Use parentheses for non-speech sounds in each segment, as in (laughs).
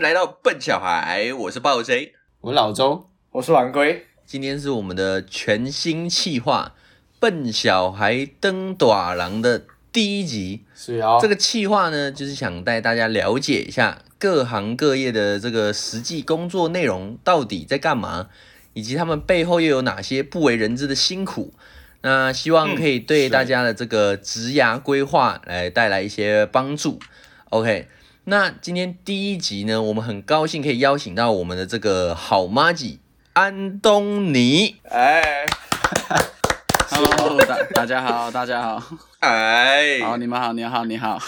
来到笨小孩，我是暴 J，我老周，我是晚归。今天是我们的全新企划《笨小孩登短廊》的第一集。是啊，这个企划呢，就是想带大家了解一下各行各业的这个实际工作内容到底在干嘛，以及他们背后又有哪些不为人知的辛苦。那希望可以对大家的这个职涯规划来带来一些帮助。OK，那今天第一集呢，我们很高兴可以邀请到我们的这个好妈吉安东尼。哎，Hello，大大家好，大家好，哎，好，你们好，你好，你好，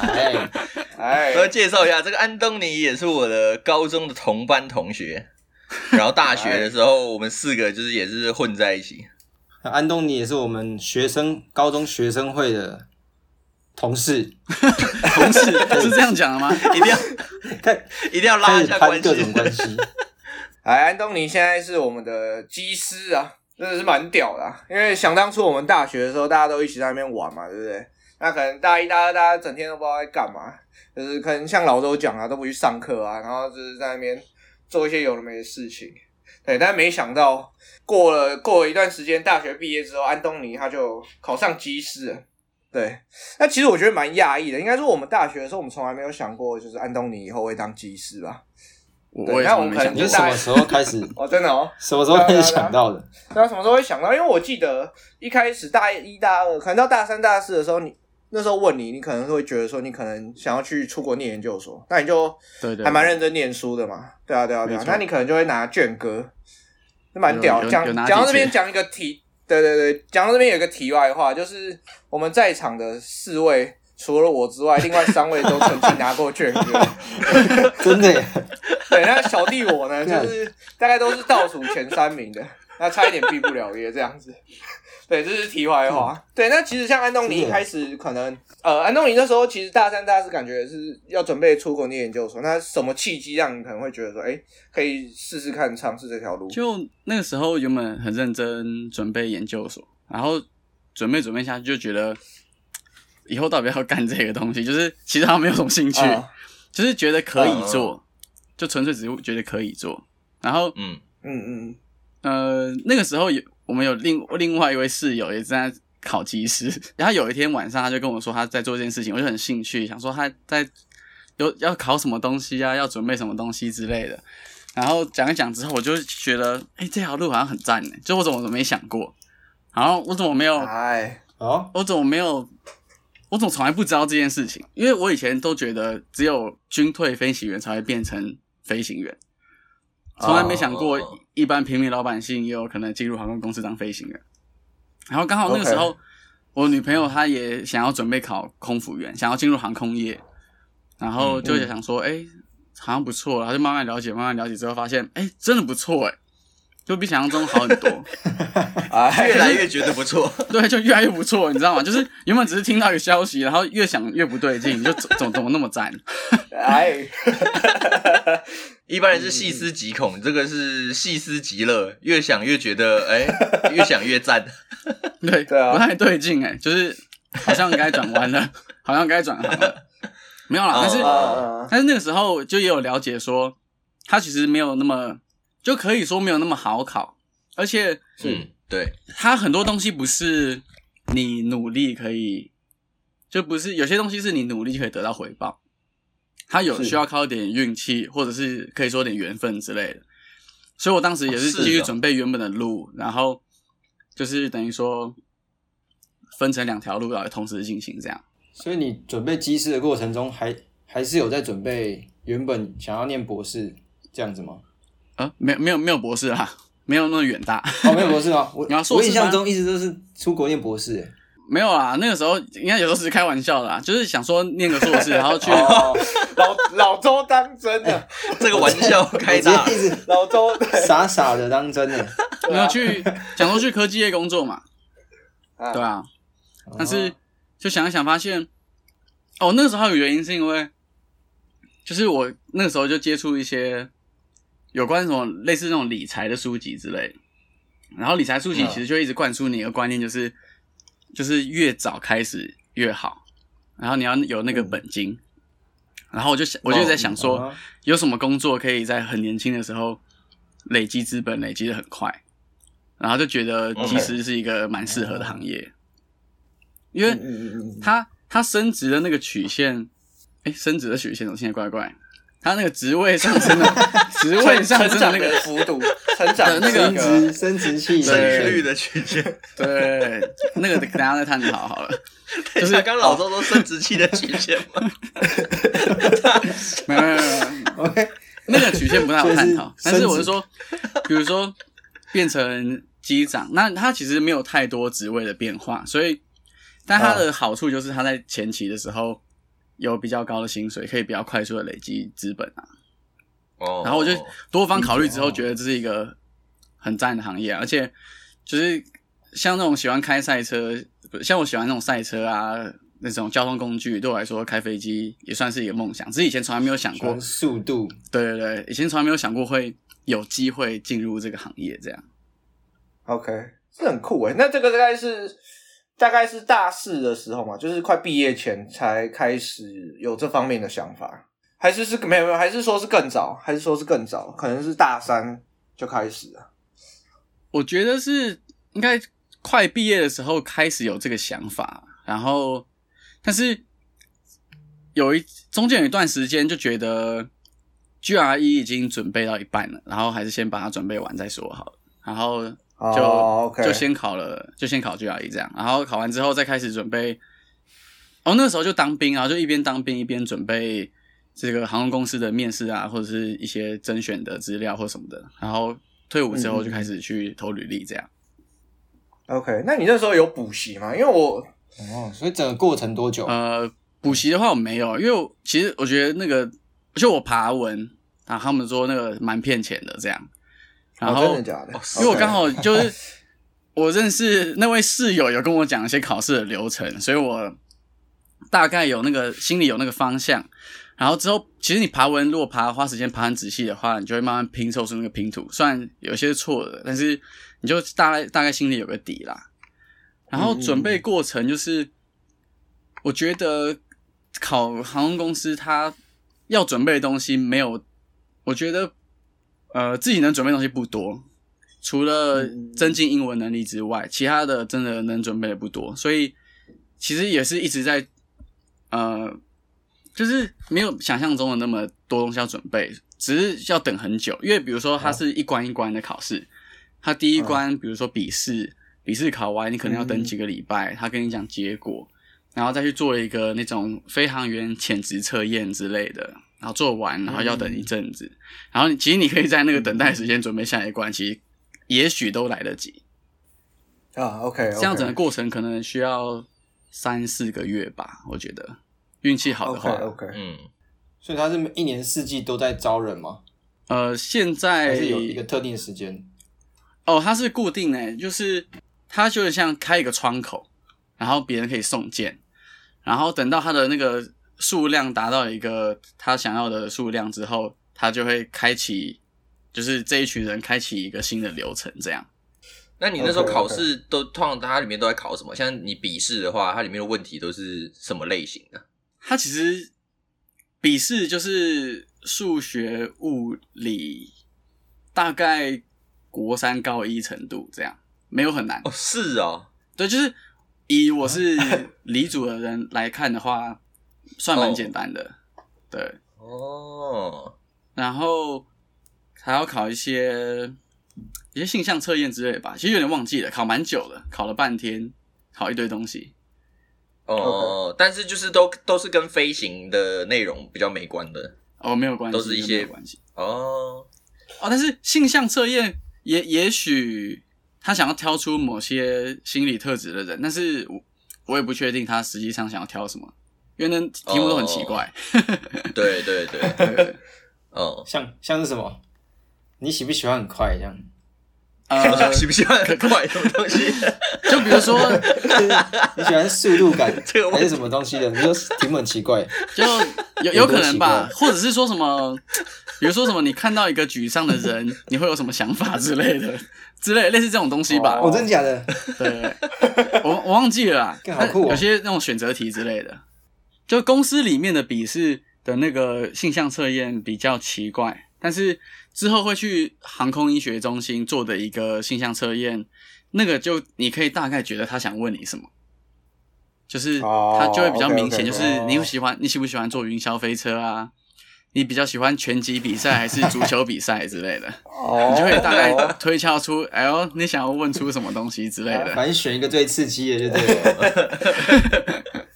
哎，哎，我要介绍一下，这个安东尼也是我的高中的同班同学，然后大学的时候我们四个就是也是混在一起。安东尼也是我们学生高中学生会的同事，同事 (laughs) 是这样讲的吗？一定要 (laughs) 开一定要拉一下关系。各种关系。(laughs) 哎，安东尼现在是我们的机师啊，真的是蛮屌的、啊。因为想当初我们大学的时候，大家都一起在那边玩嘛，对不对？那可能大一、大二，大家整天都不知道在干嘛，就是可能像老周讲啊，都不去上课啊，然后就是在那边做一些有的没的事情。对，但没想到过了过了一段时间，大学毕业之后，安东尼他就考上机师了。对，那其实我觉得蛮讶异的。应该说我们大学的时候，我们从来没有想过，就是安东尼以后会当技师吧？我那我从来没想过们可能就 (laughs) (laughs) 什么时候开始？哦，真的哦。什么时候开始想到的？(laughs) 那什么时候会想到？因为我记得一开始大一、大二，可能到大三、大四的时候，你那时候问你，你可能会觉得说你可能想要去出国念研究所，那你就对对，还蛮认真念书的嘛。对啊，对啊，对啊那你可能就会拿卷哥，是蛮屌讲讲到这边讲一个题，对对对，讲到这边有一个题外话，就是我们在场的四位。除了我之外，另外三位都曾经拿过卷哥。(laughs) (laughs) 真的耶，对，那小弟我呢，(laughs) 就是大概都是倒数前三名的，那差一点毕不了业这样子。对，这是题外话。对，那其实像安东尼一开始可能，呃，安东尼那时候其实大三、大四感觉是要准备出国念研究所，那什么契机让你可能会觉得说，哎、可以试试看尝试这条路？就那个时候原本很认真准备研究所，然后准备准备下去就觉得，以后到底要不要干这个东西，就是其实他没有什么兴趣，啊 (laughs) 就是觉得可以嗯做，就纯粹只是觉得可以做。然后嗯，嗯嗯，呃，那个时候有我们有另另外一位室友也正在考技师，(laughs) 然后有一天晚上他就跟我说他在做一件事情，我就很兴趣，想说他在有要考什么东西啊，要准备什么东西之类的。然后讲一讲之后，我就觉得，哎、这条路好像很赞呢，就我怎么没想过，然后我怎么没有，哎，哦，我怎么没有，我怎么从来不知道这件事情？因为我以前都觉得只有军退飞行员才会变成飞行员，从来没想过哦一般平民老百姓也有可能进入航空公司当飞行员。然后刚好那个时候我女朋友她也想要准备考空服员，想要进入航空业，然后就想说，哎、好像不错，然后就慢慢了解，慢慢了解之后发现，哎、真的不错，哎，就比想象中好很多。(laughs) 哎，越来越觉得不错。(laughs) 对，就越来越不错，你知道吗？就是原本只是听到一个消息，然后越想越不对劲，(laughs) 就怎怎么那么赞？哎，一般人是细思极恐，这个是细思极乐，越想越觉得，哎、越想越赞。对，对啊不太对劲哎，就是好像该转弯了，好像该转行了，没有啦，但是、但是那个时候就也有了解说，他其实没有那么，就可以说没有那么好考，而且嗯，对，它很多东西不是你努力可以，就不是有些东西是你努力可以得到回报，它有需要靠一点运气，或者是可以说点缘分之类的。所以我当时也是继续准备原本的路，然后就是等于说分成两条路来同时进行这样。所以你准备机师的过程中，还还是有在准备原本想要念博士这样子吗？呃，没有没有没有博士啦，没有那么远大。哦，没有博士吗？我 (laughs) 你要硕士我印象中一直都是出国念博士，哎没有啊，那个时候应该有时候只是开玩笑的啦，就是想说念个硕士，然后去哦，老老周当真的，这个玩笑开大我直。接一直老周对傻傻的当真的。没有去想说去科技业工作嘛，(laughs) 啊对啊，哦但是就想一想发现，哦，那个时候还有原因是因为，就是我那个时候就接触一些有关什么类似那种理财的书籍之类。的，然后理财书籍嗯。其实就一直灌输你一个观念，就是、就是越早开始越好，然后你要有那个本金，然后我就想，我就在想说，啊。有什么工作可以在很年轻的时候累积资本，累积的很快，然后就觉得其实是一个蛮适合的行业，因为嗯嗯嗯嗯。他他升值的那个曲线，哎，升值的曲线，我现在怪怪，他那个职位上升的 (laughs) 职位上升的那个幅度，成长的那个生殖生殖器生育率的曲线，对，那个等一下再探讨好了。(laughs) 就是刚老周说生殖器的曲线吗？(laughs) 没有没有没有没有，，OK，那个曲线不太好探讨。但是我是说，比如说变成机长，那他其实没有太多职位的变化，所以但他的好处就是他在前期的时候有比较高的薪水，可以比较快速的累积资本啊。哦然后我就多方考虑之后，觉得这是一个很赞的行业啊、而且就是像那种喜欢开赛车，不像我喜欢那种赛车啊，那种交通工具，对我来说开飞机也算是一个梦想。只是以前从来没有想过，速度，对对对，以前从来没有想过会有机会进入这个行业，这样。OK，是很酷诶。那这个大概是大概是大四的时候嘛，就是快毕业前才开始有这方面的想法，还是是没有没有，还是说是更早，还是说是更早，可能是大三就开始了。我觉得是应该快毕业的时候开始有这个想法，然后但是有一中间有一段时间就觉得 GRE 已经准备到一半了，然后还是先把它准备完再说好了，然后就、就先考了，就先考 GRE 这样，然后考完之后再开始准备。哦，那时候就当兵啊，就一边当兵一边准备这个航空公司的面试啊，或者是一些甄选的资料或什么的。然后退伍之后就开始去投履历，这样。OK，那你那时候有补习吗？因为我哦，所以整个过程多久？呃，补习的话我没有，因为我其实我觉得那个，就我爬文啊，他们说那个蛮骗钱的这样。然哦后、真的假的？因为我刚好就是 (laughs) 我认识那位室友，有跟我讲一些考试的流程，所以我大概有那个心里有那个方向。然后之后，其实你爬文如果爬花时间爬很仔细的话，你就会慢慢拼凑出那个拼图。虽然有些是错的，但是你就大概大概心里有个底啦。然后准备过程就是，我觉得考航空公司它要准备的东西没有，我觉得呃自己能准备的东西不多，除了增进英文能力之外，其他的真的能准备的不多，所以其实也是一直在呃，就是没有想象中的那么多东西要准备，只是要等很久，因为比如说它是一关一关的考试，它第一关比如说笔试，笔试考完你可能要等几个礼拜，他跟你讲结果，然后再去做一个那种飞行员潜职测验之类的，然后做完，然后要等一阵子，然后你其实你可以在那个等待时间准备下一关，其实也许都来得及。啊，OK，这样整个过程可能需要三四个月吧，我觉得运气好的话。OK，嗯，所以他是一年四季都在招人吗？呃，现在是有一个特定时间？哦，它是固定的，就是它就是像开一个窗口，然后别人可以送件，然后等到它的那个数量达到一个他想要的数量之后，他就会开启，就是这一群人开启一个新的流程，这样。那你那时候考试都通常它里面都在考什么？像你笔试的话，它里面的问题都是什么类型的？它其实笔试就是数学、物理，大概国三高一程度这样，没有很难。哦，是哦，对，就是以我是理组的人来看的话，算蛮简单的。对，哦，然后还要考一些一些性向测验之类的吧，其实有点忘记了，考蛮久了，考了半天，考一堆东西。哦，但是就是都都是跟飞行的内容比较没关的哦，没有关系，都是一些关系。哦。哦，但是性向测验也也许他想要挑出某些心理特质的人，但是我我也不确定他实际上想要挑什么，因为那题目都很奇怪。对对对，对哦，(laughs) 像像是什么？你喜不喜欢很快这样？呃，喜不喜欢很快什么东西？(laughs) 就比如说，(laughs) 你喜欢速度感这个还是什么东西的？你说题目很奇怪，就有有可能吧或者是说什么，比如说什么，你看到一个沮丧的人，你会有什么想法之类的，之类类似这种东西吧。哦，真的假的？对，我我忘记了啦，好酷哦有些那种选择题之类的，就公司里面的笔试的那个性向测验比较奇怪，但是之后会去航空医学中心做的一个性向测验，那个就你可以大概觉得他想问你什么，就是哦他就会比较明显，就是哦你喜欢你喜不喜欢坐云霄飞车啊？你比较喜欢拳击比赛还是足球比赛之类的？(laughs) 哦你就会大概推敲出，哎呦，你想要问出什么东西之类的。反正选一个最刺激的就对了。(laughs)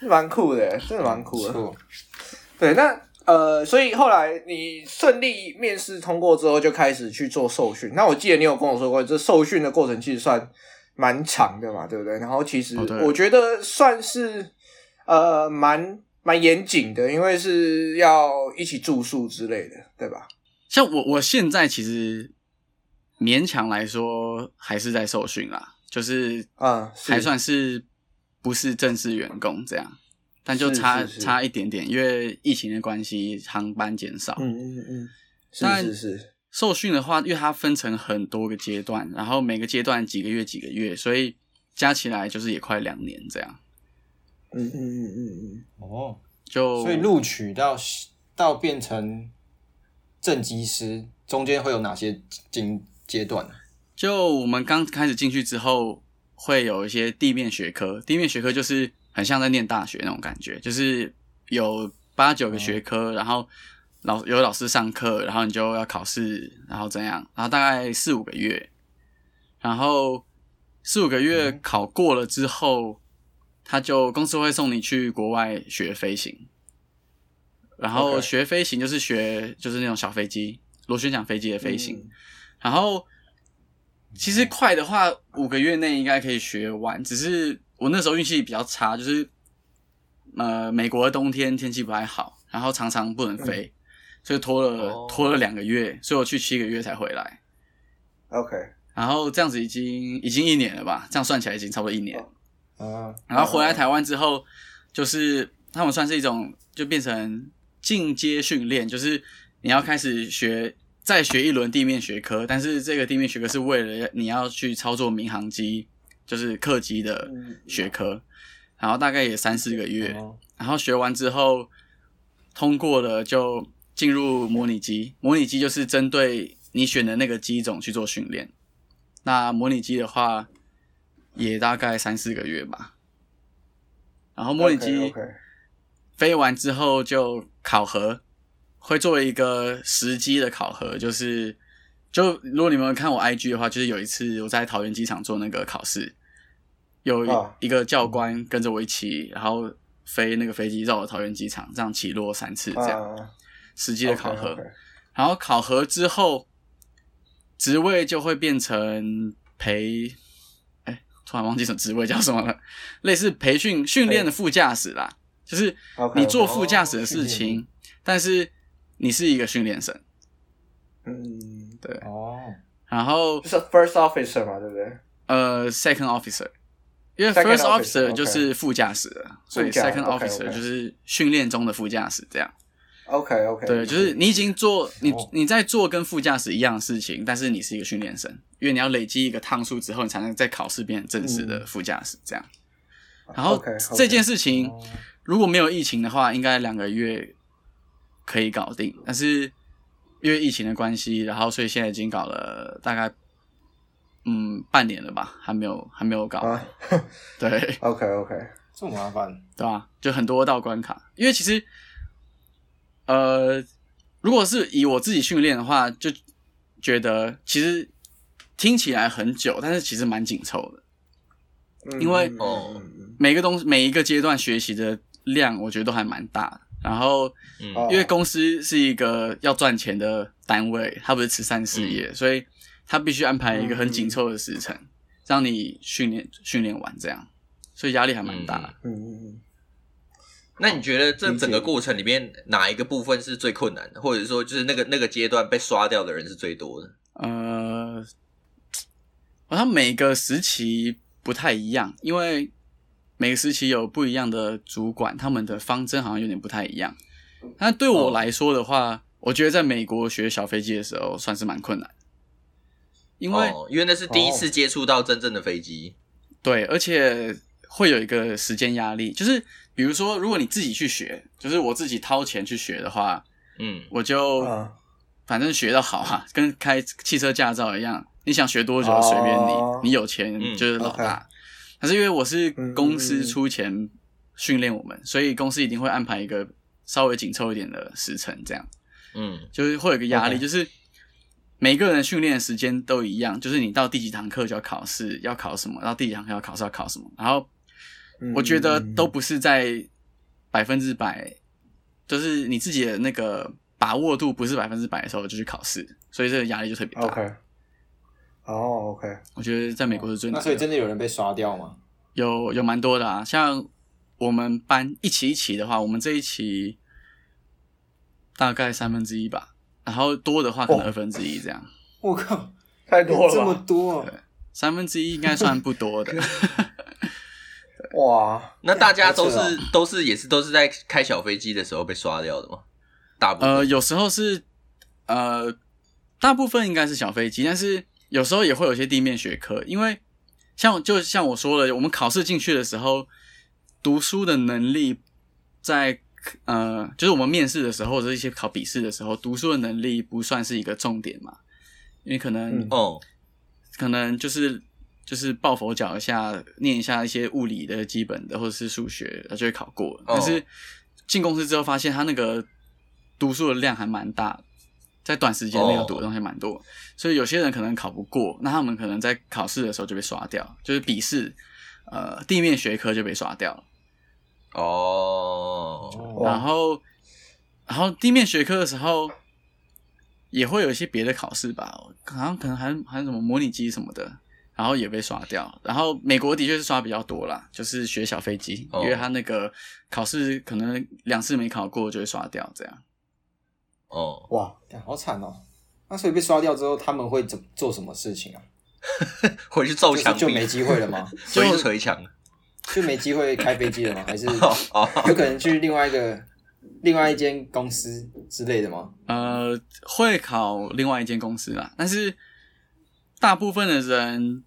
蛮酷的，真的蛮酷的。对，那呃，所以后来你顺利面试通过之后，就开始去做受训。那我记得你有跟我说过，这受训的过程其实算蛮长的嘛，对不对？然后其实我觉得算是呃蛮蛮严谨的，因为是要一起住宿之类的，对吧？像我我现在其实勉强来说还是在受训啦，就是嗯，还算是不是正式员工这样，但就差是是差一点点，因为疫情的关系，航班减少。嗯嗯嗯，是但是是，受训的话，因为它分成很多个阶段，然后每个阶段几个月几个月，所以加起来就是也快两年这样。嗯嗯嗯嗯嗯。哦，就所以录取到到变成正机师，中间会有哪些经阶段呢？就我们刚开始进去之后，会有一些地面学科。地面学科就是很像在念大学那种感觉，就是有八九个学科，然后老有老师上课，然后你就要考试，然后怎样，然后大概四五个月，然后四五个月考过了之后，他就公司会送你去国外学飞行。然后学飞行就是学就是那种小飞机，螺旋桨飞机的飞行。嗯然后其实快的话，五个月内应该可以学完。只是我那时候运气比较差，就是呃，美国的冬天天气不太好，然后常常不能飞，所以拖了、哦拖了两个月，所以我去七个月才回来。OK，然后这样子已经已经一年了吧？这样算起来已经差不多一年。啊，然后回来台湾之后，就是他们算是一种就变成进阶训练，就是你要开始学再学一轮地面学科，但是这个地面学科是为了你要去操作民航机，就是客机的学科，然后大概也三四个月，哦然后学完之后通过了就进入模拟机，模拟机就是针对你选的那个机种去做训练。那模拟机的话，也大概三四个月吧。然后模拟机飞完之后就考核，会作为一个实机的考核，就是就如果你们看我 IG 的话，就是有一次我在桃园机场做那个考试，有啊。一个教官跟着我一起，然后飞那个飞机绕了桃园机场，这样起落三次，这样、啊。实际的考核。然后考核之后，职位就会变成培，哎，突然忘记什么职位叫什么了，(laughs) 类似培训训练的副驾驶啦，就是你做哦副驾驶的事情，但是你是一个训练生，嗯，对，哦，然后就是 first officer 嘛，对不对？呃，second officer，因为 first OK 就是副驾驶了，所以 second officer 就是训练中的副驾驶，这样。OK OK，对，就是你已经做你哦。你在做跟副驾驶一样的事情，但是你是一个训练生，因为你要累积一个趟数之后，你才能在考试变成正式的副驾驶这样。然后这件事情哦。如果没有疫情的话，应该两个月可以搞定，但是因为疫情的关系，然后所以现在已经搞了大概嗯半年了吧，还没有还没有搞，啊。(laughs) 对。(laughs) OK OK，这么麻烦，对吧、就很多道关卡，因为其实，呃，如果是以我自己训练的话，就觉得其实听起来很久，但是其实蛮紧凑的。因为哦每个东西每一个阶段学习的量，我觉得都还蛮大的。然后，因为公司是一个要赚钱的单位，它不是慈善事业，所以它必须安排一个很紧凑的时程，让你训练训练完这样，所以压力还蛮大。的。嗯嗯嗯，那你觉得这整个过程里面哪一个部分是最困难的，或者说就是那个那个阶段被刷掉的人是最多的？呃，好像每个时期不太一样，因为每个时期有不一样的主管，他们的方针好像有点不太一样。那对我来说的话，我觉得在美国学小飞机的时候算是蛮困难，因为、哦、因为那是第一次接触到真正的飞机，对，而且会有一个时间压力，就是比比如说，如果你自己去学，就是我自己掏钱去学的话，嗯我就嗯。反正学的好啊，跟开汽车驾照一样，你想学多久哦随便你，你有钱嗯就是老大。可是因为我是公司出钱训练我们，所以公司一定会安排一个稍微紧凑一点的时程，这样。嗯。就是会有一个压力就是每个人训练的时间都一样，就是你到第几堂课就要考试，要考什么，到第几堂课要考试要考什么，然后嗯我觉得都不是在百分之百，就是你自己的那个把握度不是百分之百的时候就去考试，所以这个压力就特别大。OK。哦，OK，我觉得在美国是最难的。那所以真的有人被刷掉吗？有有蛮多的啊，像我们班一期一期的话，我们这一期大概三分之一吧，然后多的话可能哦二分之一这样，我靠，太多了这么？多啊！三分之一应该算不多的。(laughs) 哇，那大家都是都是也是都是在开小飞机的时候被刷掉的吗？大部分呃，有时候是呃，大部分应该是小飞机，但是有时候也会有一些地面学科，因为像就像我说了，我们考试进去的时候，读书的能力在呃，就是我们面试的时候或者一些考笔试的时候，读书的能力不算是一个重点嘛，因为可能、嗯。哦。可能就是就是抱佛脚一下，念一下一些物理的基本的或者是数学，就会考过。但是进公司之后发现，他那个读书的量还蛮大的，在短时间内要读的东西蛮多，所以有些人可能考不过，那他们可能在考试的时候就被刷掉，就是笔试，呃，地面学科就被刷掉了。哦，哇然后，然后地面学科的时候也会有一些别的考试吧，好像可能还还有什么模拟机什么的，然后也被刷掉。然后美国的确是刷比较多啦，就是学小飞机，哦因为他那个考试可能两次没考过就会刷掉，这样。哦，哇，好惨哦。那所以被刷掉之后，他们会怎做什么事情啊？(laughs) 回去揍墙，就是就没机会了吗？(laughs) 回去捶墙。就没机会开飞机了吗？还是有可能去另外一个另外一间公司之类的吗？呃，会考另外一间公司啦，但是大部分的人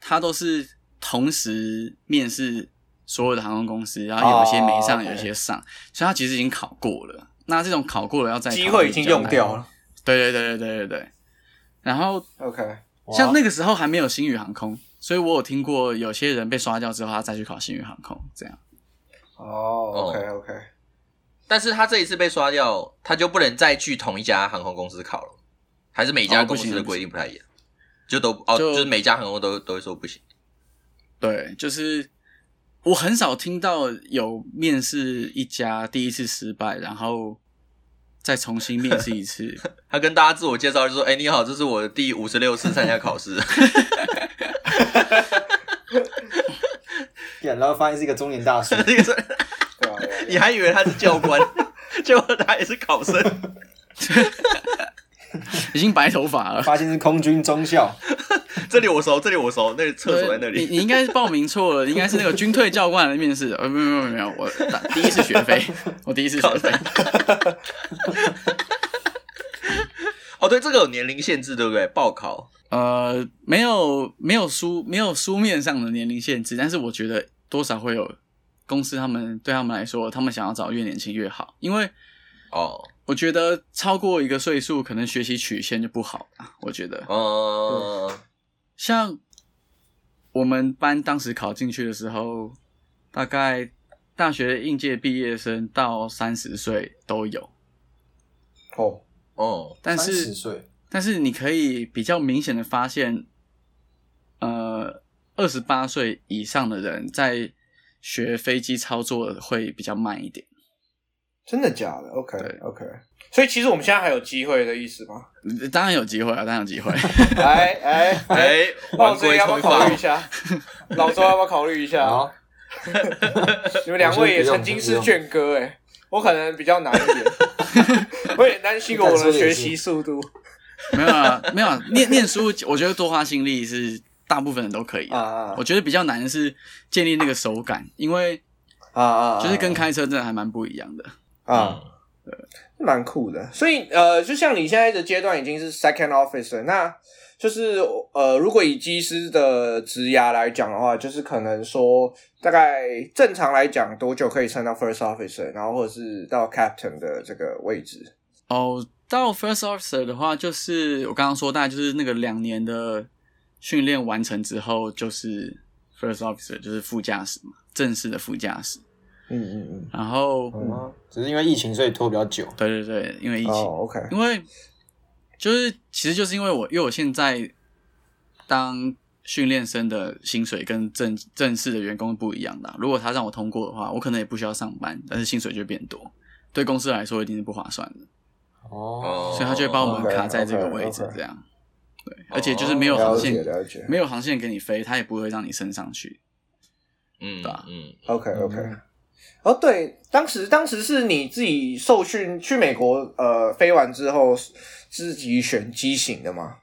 他都是同时面试所有的航空公司，然后有一些没上，哦有一些上，所以他其实已经考过了。那这种考过了要再考机会已经用掉。了。对对对对对对对。然后 OK，像那个时候还没有星宇航空，所以我有听过有些人被刷掉之后，他再去考星宇航空，这样。哦，OK OK，但是他这一次被刷掉，他就不能再去同一家航空公司考了，还是每家公司的规定不太一样？就都哦，就就是每家航空都都会说不行。对，就是我很少听到有面试一家第一次失败，然后再重新面试一次。(laughs) 他跟大家自我介绍就说：“哎、你好，这是我的第五十六次参加考试。(laughs) 然后发现是一个中年大叔，那个是，你还以为他是教官，(laughs) 结果他也是考生。(laughs) 已经白头发了。发现是空军中校，(laughs) 这里我熟，这里我熟，那个厕所在那里。你你应该是报名错了，(laughs) 应该是那个军退教官来面试的。呃，没有没有没有，我第一次学费，我第一次学费。哦，对，这个有年龄限制，对不对？报考呃，没有没有书没有书面上的年龄限制，但是我觉得多少会有公司他们对他们来说，他们想要找越年轻越好，因为哦，我觉得超过一个岁数，可能学习曲线就不好了。我觉得，嗯，像我们班当时考进去的时候，大概大学应届毕业生到三十岁都有，哦，哦，但30是岁，但是你可以比较明显的发现，呃，二十八岁以上的人在学飞机操作会比较慢一点。真的假的？OK 对 OK，所以其实我们现在还有机会的意思吗？呃当然有机会啊，当然有机会。哎 (laughs) 哎哎，哎，老周要不要，考虑一下？老周要不要考虑一下？好，(laughs) 你们两位也曾经是卷哥哎、我可能比较难一点，(laughs) 我也担心我的学习速度。没有啊，没有啊，念念书，我觉得多花心力是大部分人都可以的。啊啊我觉得比较难的是建立那个手感，因为啊啊，就是跟开车真的还蛮不一样的。啊，蛮酷的。所以呃，就像你现在的阶段已经是 second officer，那就是呃，如果以机师的职涯来讲的话，就是可能说大概正常来讲多久可以升到 first officer，然后或者是到 captain 的这个位置？哦，到 first officer 的话，就是我刚刚说，大概就是那个两年的训练完成之后，就是 first officer，就是副驾驶嘛，正式的副驾驶。嗯嗯嗯，然后，嗯，只是因为疫情所以拖比较久。对对对，因为疫情，哦，OK，因为就是其实就是因为我，因为我现在当训练生的薪水跟正正式的员工不一样的啊、如果他让我通过的话，我可能也不需要上班，但是薪水就会变多，对公司来说一定是不划算的。哦，所以他就会把我们卡在这个位置 OK，OK 这样。对，而且就是没有航线，解了解。没有航线给你飞，他也不会让你升上去。嗯对吧嗯，OK OK，、嗯哦对，当时当时是你自己受训去美国，呃，飞完之后自己选机型的吗？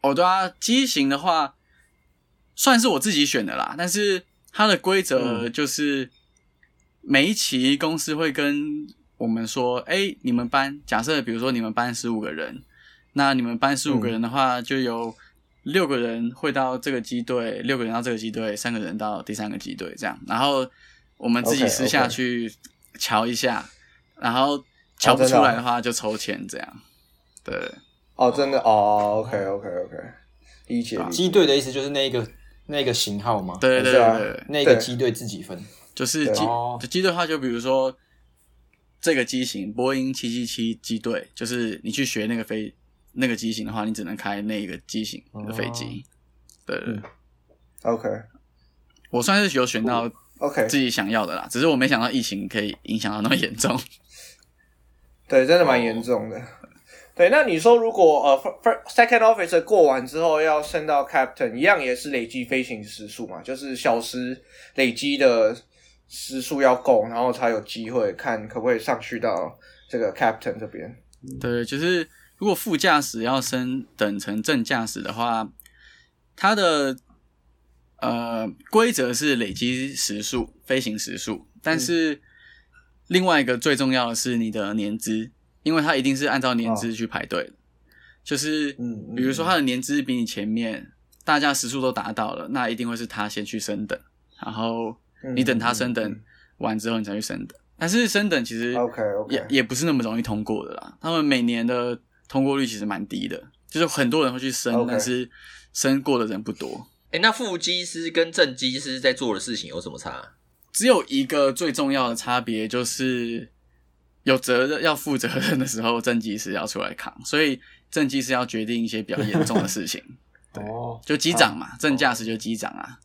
哦，对啊，机型的话算是我自己选的啦，但是它的规则就是每一期公司会跟我们说，哎、你们班假设比如说你们班十五个人，那你们班十五个人的话，就有六个人会到这个机队，六个人到这个机队，三个人到第三个机队，这样，然后我们自己私下去瞧一下然后瞧不出来的话就抽签这样。对，哦，真的哦，OK OK OK，理解。机队的意思就是那个那个型号吗？对对对对对，那个机队自己分。就是机机队的话，就比如说这个机型，波音七七七机队，就是你去学那个飞那个机型的话，你只能开那个机型的飞机。对对对嗯 OK 我算是有选到 OK，自己想要的啦，只是我没想到疫情可以影响到那么严重。(laughs) 对，真的蛮严重的。对，那你说如果呃 second officer 过完之后要升到 captain，一样也是累积飞行时数嘛，就是小时累积的时数要够，然后才有机会看可不可以上去到这个 captain 这边。对，就是如果副驾驶要升等成正驾驶的话，它的呃规则是累积时速、飞行时速，但是另外一个最重要的是你的年资，因为它一定是按照年资去排队的。就是比如说他的年资比你前面，大家时速都达到了，那一定会是他先去升等，然后你等他升等完之后，你才去升等。但是升等其实也也不是那么容易通过的啦。他们每年的通过率其实蛮低的，就是很多人会去升但是升过的人不多。哎，那副机师跟正机师在做的事情有什么差？只有一个最重要的差别就是有责任要负责任的时候，正机师要出来扛，所以正机师要决定一些比较严重的事情。(laughs) 哦，就机长嘛，正驾驶就机长啊。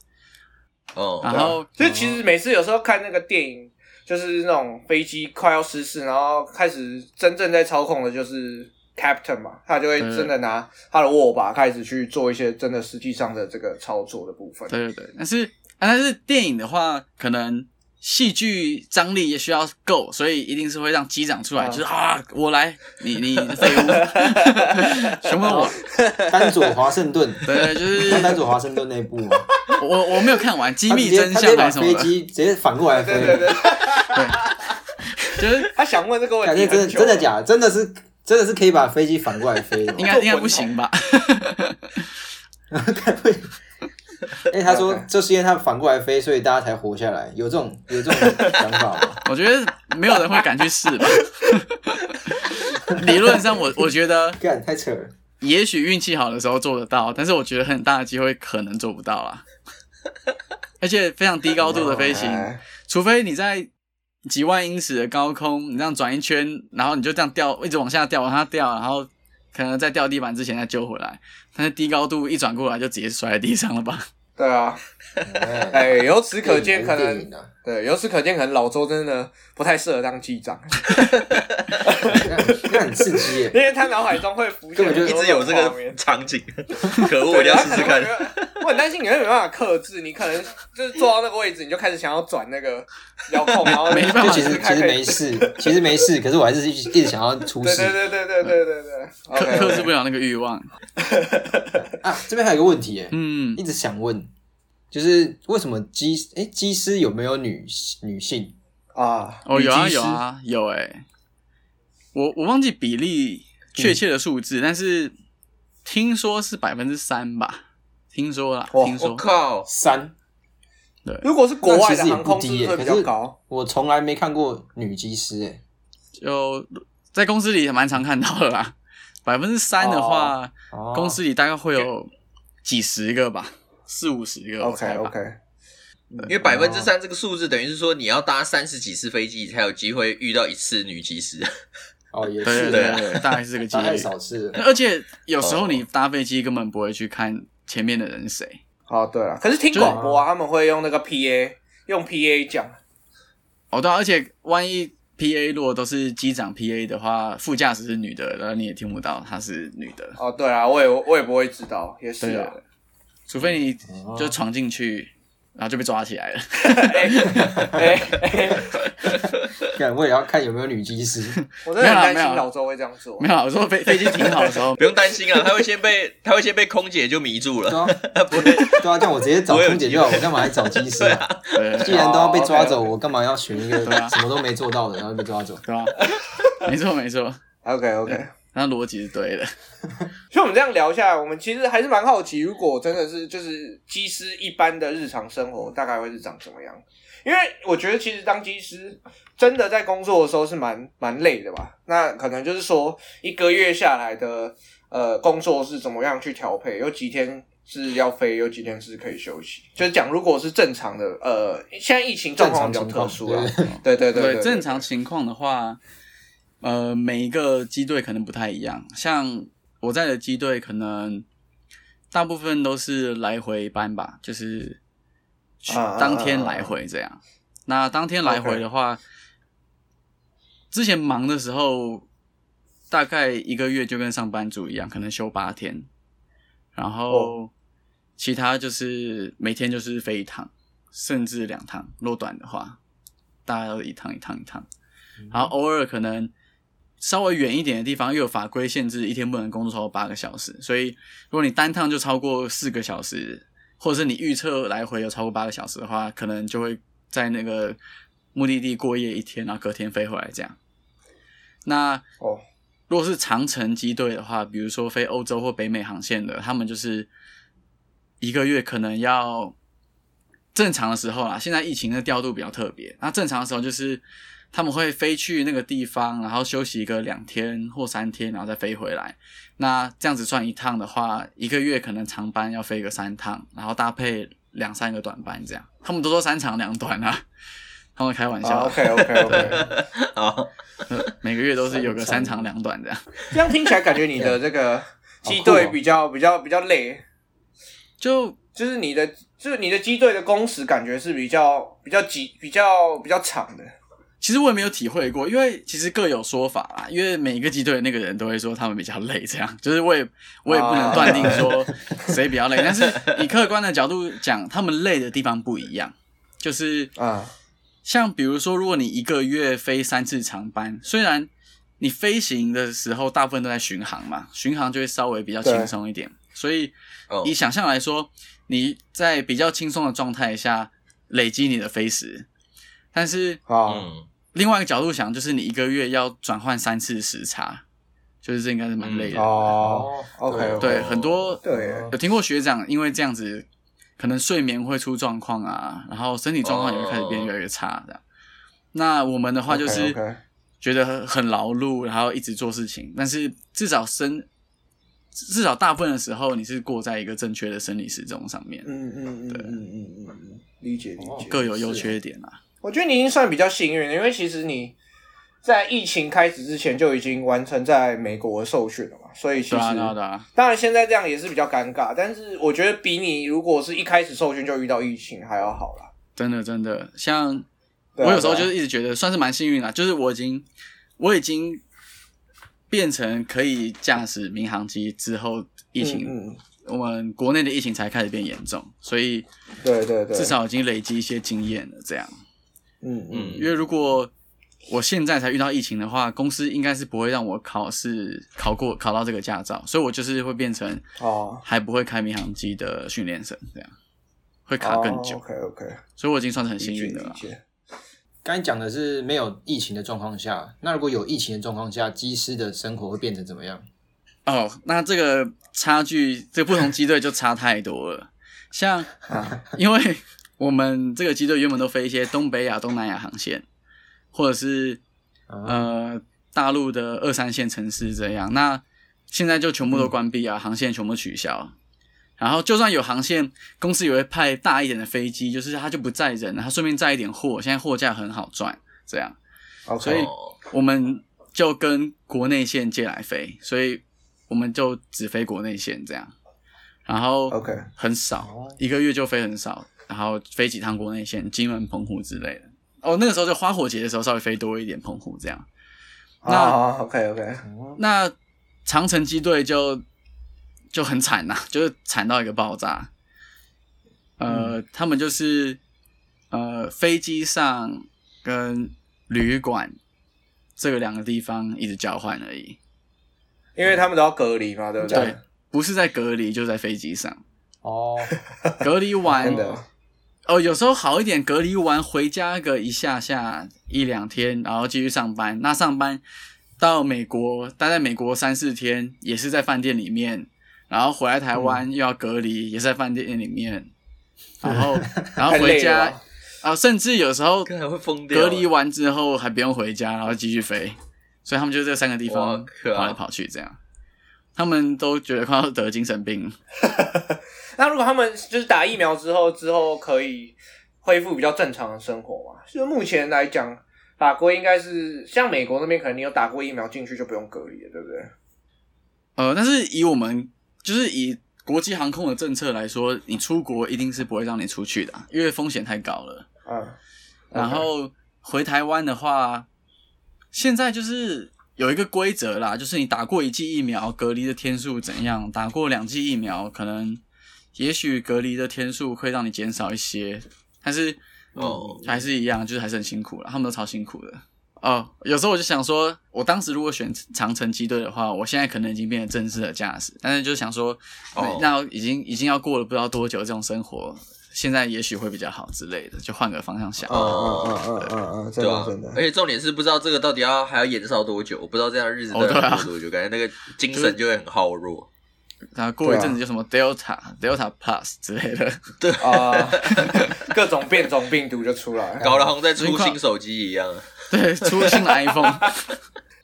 哦，然后所以其实每次有时候看那个电影，就是那种飞机快要失事，然后开始真正在操控的就是 captain 嘛，他就会真的拿他的握把开始去做一些真的实际上的这个操作的部分。对对对，但是啊但是电影的话，可能戏剧张力也需要够，所以一定是会让机长出来，啊就是啊，我来，你你废物，(laughs) 全部我。丹佐华盛顿，(laughs) 对，就是看丹佐华盛顿那部嘛，我我没有看完《机密真相还是什么的，机直接反过来飞，对对对，就是他想问这个问感觉真的真的假的？真的是真的是可以把飞机反过来飞的吗 (laughs) 应该 (laughs) 应该不行吧？(laughs) 哎，他说就是因为他反过来飞，所以大家才活下来，有这种有这种想法吗？我觉得没有人会敢去试吧。理论上我，我觉得干太扯了，也许运气好的时候做得到，但是我觉得很大的机会可能做不到啦。而且非常低高度的飞行，哎除非你在几万英尺的高空，你这样转一圈，然后你就这样掉，一直往下掉，往下掉，然后可能在掉地板之前再救回来。但是低高度一转过来就直接摔在地上了吧？(laughs) 对啊，哎，哎，由此可见，可能对，由此可见，可能老周真的不太适合当机长，(laughs) (laughs) 那很刺激耶。因为他脑海中会浮现根本就一直有这个场景，可恶，我一定要试试看。我很担心你会没办法克制，你可能就是坐到那个位置，你就开始想要转那个遥控，然后没办法就其实其实没事，其实没事，可是我还是一直一直想要出事对对对对对对对克，(laughs) OK，克制不了那个欲望。啊。这边还有个问题耶，嗯一，直想问，就是为什么机哎机师有没有女女性？啊，哦，有啊有啊有诶、我我忘记比例确切的数字，但是听说是百分之三吧，听说啦，听说。我靠，三，如果是国外的航空，不低耶、是不是会比较高？我从来没看过女机师诶、就在公司里也蛮常看到的啦。百分之三的话，哦。公司里大概会有几十个吧，四五十个 OK。OK，因为百分之三这个数字等于是说你要搭三十几次飞机才有机会遇到一次女技师。哦，也是对对对，大概是这个几率太率。(laughs) 少次了。而且有时候你搭飞机根本不会去看前面的人是谁。哦对了，可是听广播啊，他们会用那个 PA 用 PA 讲。哦，对啊、而且万一 P A 如果都是机长 P A 的话，副驾驶是女的，然后你也听不到她是女的，哦，对啊，我也我也不会知道，也是。除非你哦就闯进去，然后就被抓起来了。哎哎，(laughs) 看我也要看有没有女机师。我真的很担心老周会这样做没。有啊，我说飞飞机停好的时候，(laughs) 不用担心啊，他会先被他会先被空姐就迷住了，对啊，他 (laughs) 不会。对啊，这样我直接找空姐就好，我干嘛还找机师啊？对既然都要被抓走，我干嘛要选一个什么都没做到的，然后被抓走？对吧？没错没错，OK OK，那逻辑是对的。所以我们这样聊下来，我们其实还是蛮好奇，如果真的是就是机师一般的日常生活，大概会是长什么样？因为我觉得其实当机师真的在工作的时候是蛮蛮累的吧。那可能就是说一个月下来的呃工作是怎么样去调配，有几天是要飞，有几天是可以休息。就是讲如果是正常的呃，现在疫情状况比较特殊了，对对对对，正常情况的话，呃，每一个机队可能不太一样。像我在的机队，可能大部分都是来回班吧，就是当天来回这样。那当天来回的话之前忙的时候，大概一个月就跟上班族一样，可能休八天，然后其他就是每天就是飞一趟，甚至两趟。若短的话，大概都一趟一趟一趟。然后偶尔可能稍微远一点的地方，又有法规限制，一天不能工作超过八个小时。所以如果你单趟就超过四个小时，或者是你预测来回有超过八个小时的话，可能就会在那个目的地过夜一天，然后隔天飞回来这样。那哦如果是长程机队的话，比如说飞欧洲或北美航线的，他们就是一个月可能要正常的时候啦。现在疫情的调度比较特别，那正常的时候就是他们会飞去那个地方，然后休息一个两天或三天，然后再飞回来。那这样子算一趟的话，一个月可能长班要飞个三趟，然后搭配两三个短班这样。他们都说三长两短啊，他们开玩笑，，OK OK OK，好，每个月都是有个三长两短这样。这样听起来感觉你的这个机队比较比较比较累。就就是你的，就是你的机队的工时感觉是比较比较急、比较比较长的。其实我也没有体会过，因为其实各有说法啦。因为每一个机队的那个人都会说他们比较累，这样 (laughs) 就是我也我也不能断定说 (laughs) 谁比较累。但是以客观的角度讲，他们累的地方不一样。就是啊，像比如说，如果你一个月飞三次长班，虽然你飞行的时候大部分都在巡航嘛，巡航就会稍微比较轻松一点。所以哦以想象来说，你在比较轻松的状态下累积你的飞时，但是啊，嗯，另外一个角度想，就是你一个月要转换三次时差，就是这应该是蛮累的。哦，OK，对，很多对，有听过学长因为这样子，可能睡眠会出状况啊，然后身体状况也会开始变越来越差这样。那我们的话就是觉得很很劳碌，然后一直做事情，但是至少生至少大部分的时候你是过在一个正确的生理时钟上面，嗯嗯嗯嗯嗯嗯嗯，理解理解。各有优缺点啊。我觉得你已经算比较幸运了，因为其实你在疫情开始之前就已经完成在美国的受训了嘛，所以其实对啊，啊，啊，当然现在这样也是比较尴尬，但是我觉得比你如果是一开始受训就遇到疫情还要好啦。真的真的，像我有时候就是一直觉得算是蛮幸运啦，就是我已经我已经变成可以驾驶民航机之后，疫情、嗯嗯。我们国内的疫情才开始变严重，所以对对对，至少已经累积一些经验了。这样，嗯嗯因为如果我现在才遇到疫情的话，公司应该是不会让我考试考过考到这个驾照，所以我就是会变成哦，还不会开民航机的训练生，这样会卡更久，OK OK，所以我已经算是很幸运的了。刚才讲的是没有疫情的状况下，那如果有疫情的状况下，机师的生活会变成怎么样？哦，那这个差距，这个不同机队就差太多了。像，(laughs) 因为我们这个机队原本都飞一些东北亚、东南亚航线，或者是呃大陆的二三线城市这样。那现在就全部都关闭啊，航线全部取消。然后就算有航线，公司也会派大一点的飞机，就是它就不载人，它顺便载一点货。现在货架很好赚，这样。所以我们就跟国内线借来飞，所以我们就只飞国内线这样，然后 OK 很少，一个月就飞很少，然后飞几趟国内线，金门、澎湖之类的。哦，那个时候就花火节的时候稍微飞多一点澎湖这样。那啊，OK OK，那长城机队就就很惨呐、就是惨到一个爆炸。呃，他们就是呃飞机上跟旅馆这个两个地方一直交换而已，因为他们都要隔离嘛，对不对，对不是在隔离，就在飞机上。哦，隔离完的哦，有时候好一点，隔离完回家个一下下一两天，然后继续上班。那上班到美国待在美国三四天，也是在饭店里面，然后回来台湾又要隔离，也是在饭店里面，然后 (laughs) 然后回家啊，甚至有时候。隔离完之后还不用回家，然后继续飞，所以他们就这三个地方跑来跑去，这样他们都觉得快要得精神病。(laughs) 那如果他们就是打疫苗之后，之后可以恢复比较正常的生活嘛？就目前来讲，法国应该是像美国那边，可能你有打过疫苗进去就不用隔离了，对不对？呃，但是以我们就是以国际航空的政策来说，你出国一定是不会让你出去的啊，因为风险太高了。嗯，然后回台湾的话，现在就是有一个规则啦，就是你打过一剂疫苗，隔离的天数怎样；打过两剂疫苗，可能也许隔离的天数会让你减少一些，但是哦还是一样，就是还是很辛苦了，他们都超辛苦的。哦，有时候我就想说，我当时如果选长城机队的话，我现在可能已经变成正式的驾驶，但是就想说，哦那已经已经要过了不知道多久这种生活，现在也许会比较好之类的，就换个方向想。嗯嗯嗯嗯嗯嗯，对啊真的，而且重点是不知道这个到底要还要延烧多久，我不知道这样的日子到底要过多久，感觉那个精神就会很耗弱。然后过一阵子就什么 Delta、Delta Plus 之类的，对啊，(laughs) 各种变种病毒就出来了。搞得好像在出新手机一样。对，出了新的 (laughs) iPhone。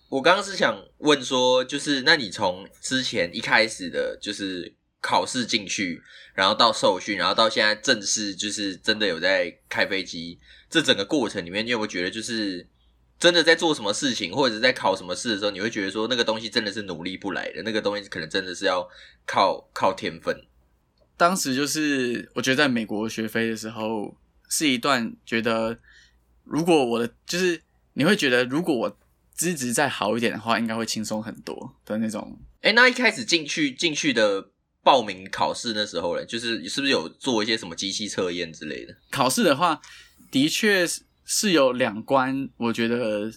我刚刚是想问说，就是那你从之前一开始的，就是考试进去，然后到受训，然后到现在正式就是真的有在开飞机，这整个过程里面，你有没有觉得就是真的在做什么事情，或者是在考什么试的时候，你会觉得说那个东西真的是努力不来的，那个东西可能真的是要靠靠天分。当时就是我觉得在美国学飞的时候，是一段觉得如果我的就是你会觉得如果我资质再好一点的话，应该会轻松很多的那种。哎，那一开始进去进去的报名考试那时候呢，就是是不是有做一些什么机器测验之类的？考试的话，的确是是有两关，我觉得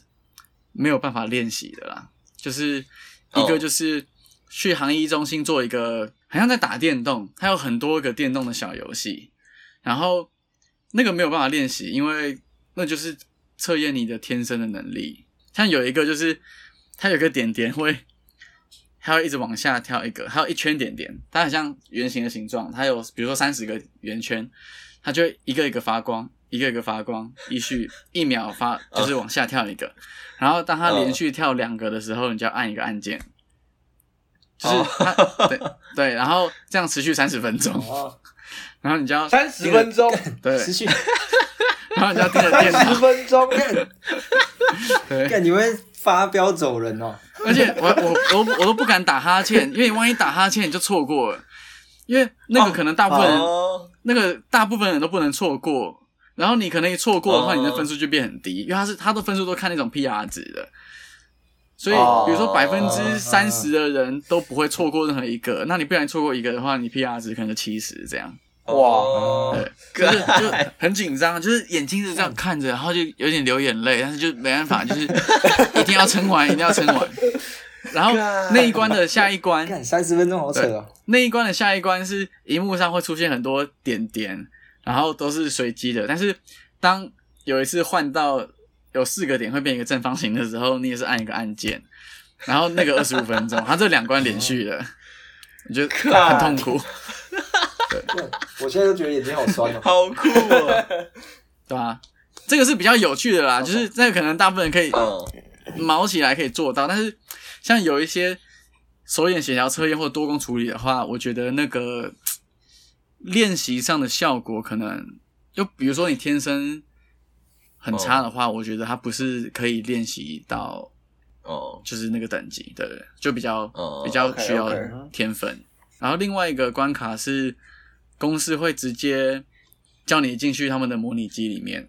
没有办法练习的啦。就是一个哦就是去航医中心做一个，好像在打电动，它有很多个电动的小游戏，然后那个没有办法练习，因为那就是测验你的天生的能力。像有一个就是它有个点点会，它会一直往下跳一个，还有一圈点点，它很像圆形的形状，它有比如说三十个圆圈，它就会一个一个发光，一个一个发光，一序一秒发就是往下跳一个，然后当它连续跳两个的时候，你就要按一个按键，就是它、对对，然后这样持续三十分钟，哦，然后你就要三十分钟，对，持续，然后你就要盯着电三十，分钟，(laughs) 对，看你会发飙走人哦，而且我我我我都不敢打哈欠，因为你万一打哈欠你就错过了，因为那个可能大部分人、哦，那个大部分人都不能错过，然后你可能一错过的话，哦。你的分数就变很低，因为他是他的分数都看那种 PR 值的，所以哦。比如说百分之三十的人都不会错过任何一个，那你不然错过一个的话，你 PR 值可能就七十这样，哇。(laughs) 就是就很紧张，就是眼睛是这样看着，然后就有点流眼泪，但是就没办法，就是 (laughs) 一定要撑完，一定要撑完。然后那一关的下一关，看三十分钟好扯哦，那一关的下一关是荧幕上会出现很多点点，然后都是随机的。但是当有一次换到有四个点会变一个正方形的时候，你也是按一个按键，然后那个二十五分钟，他这两关连续的，我觉得 (laughs) 很痛苦，我现在都觉得眼睛好酸哦。(laughs) 好酷哦！(laughs) 对吧、这个是比较有趣的啦，就是那个可能大部分人可以嗯，毛起来可以做到，但是像有一些手眼协调测验或多工处理的话，我觉得那个练习上的效果可能，就比如说你天生很差的话，我觉得它不是可以练习到哦，就是那个等级，对，就比较、哦比较需要天分。然后另外一个关卡是公司会直接叫你进去他们的模拟机里面，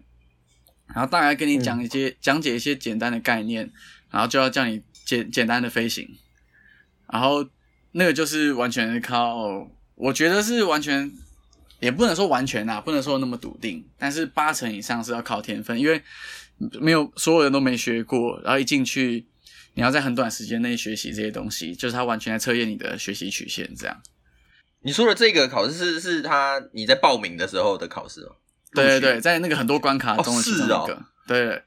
然后大概跟你讲一些、讲解一些简单的概念，然后就要叫你简简单的飞行，然后那个就是完全是靠，我觉得是完全。也不能说完全啊，不能说那么笃定，但是八成以上是要靠天分，因为没有所有人都没学过，然后一进去，你要在很短时间内学习这些东西，就是他完全在测验你的学习曲线，这样。你说的这个考试是是他你在报名的时候的考试哦？对对对，在那个很多关卡中的其中一个，哦是哦对。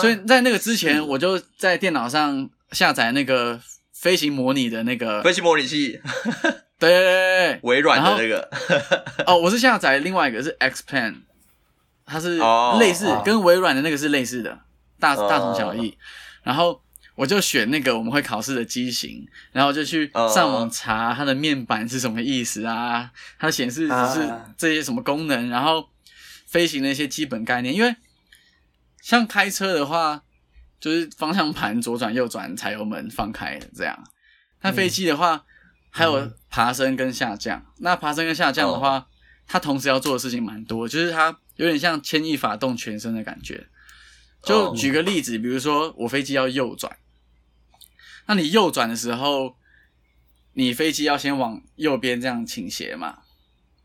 所以在那个之前，我就在电脑上下载那个飞行模拟的那个，飞行模拟器，(laughs) 对对对对微软的那个，哦，我是下载另外一个是 X Plan，它是哦类似、哦跟微软的那个是类似的，大哦大同小异。然后我就选那个我们会考试的机型，然后就去哦上网查它的面板是什么意思啊，它显示只是啊这些什么功能，然后飞行的一些基本概念。因为像开车的话，就是方向盘左转右转，踩油门放开这样。那飞机的话，还有爬升跟下降。那爬升跟下降的话，它同时要做的事情蛮多，就是它有点像牵一发动全身的感觉。就举个例子，比如说我飞机要右转，那你右转的时候，你飞机要先往右边这样倾斜嘛。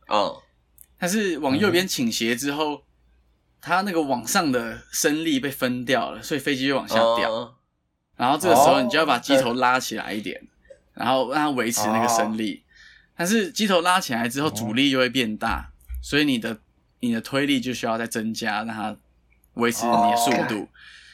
哦，但是往右边倾斜之后，它那个往上的升力被分掉了，所以飞机就往下掉。哦然后这个时候哦你就要把机头拉起来一点，然后让它维持那个升力。但是机头拉起来之后，阻力又会变大，所以你的你的推力就需要再增加，让它维持你的速度。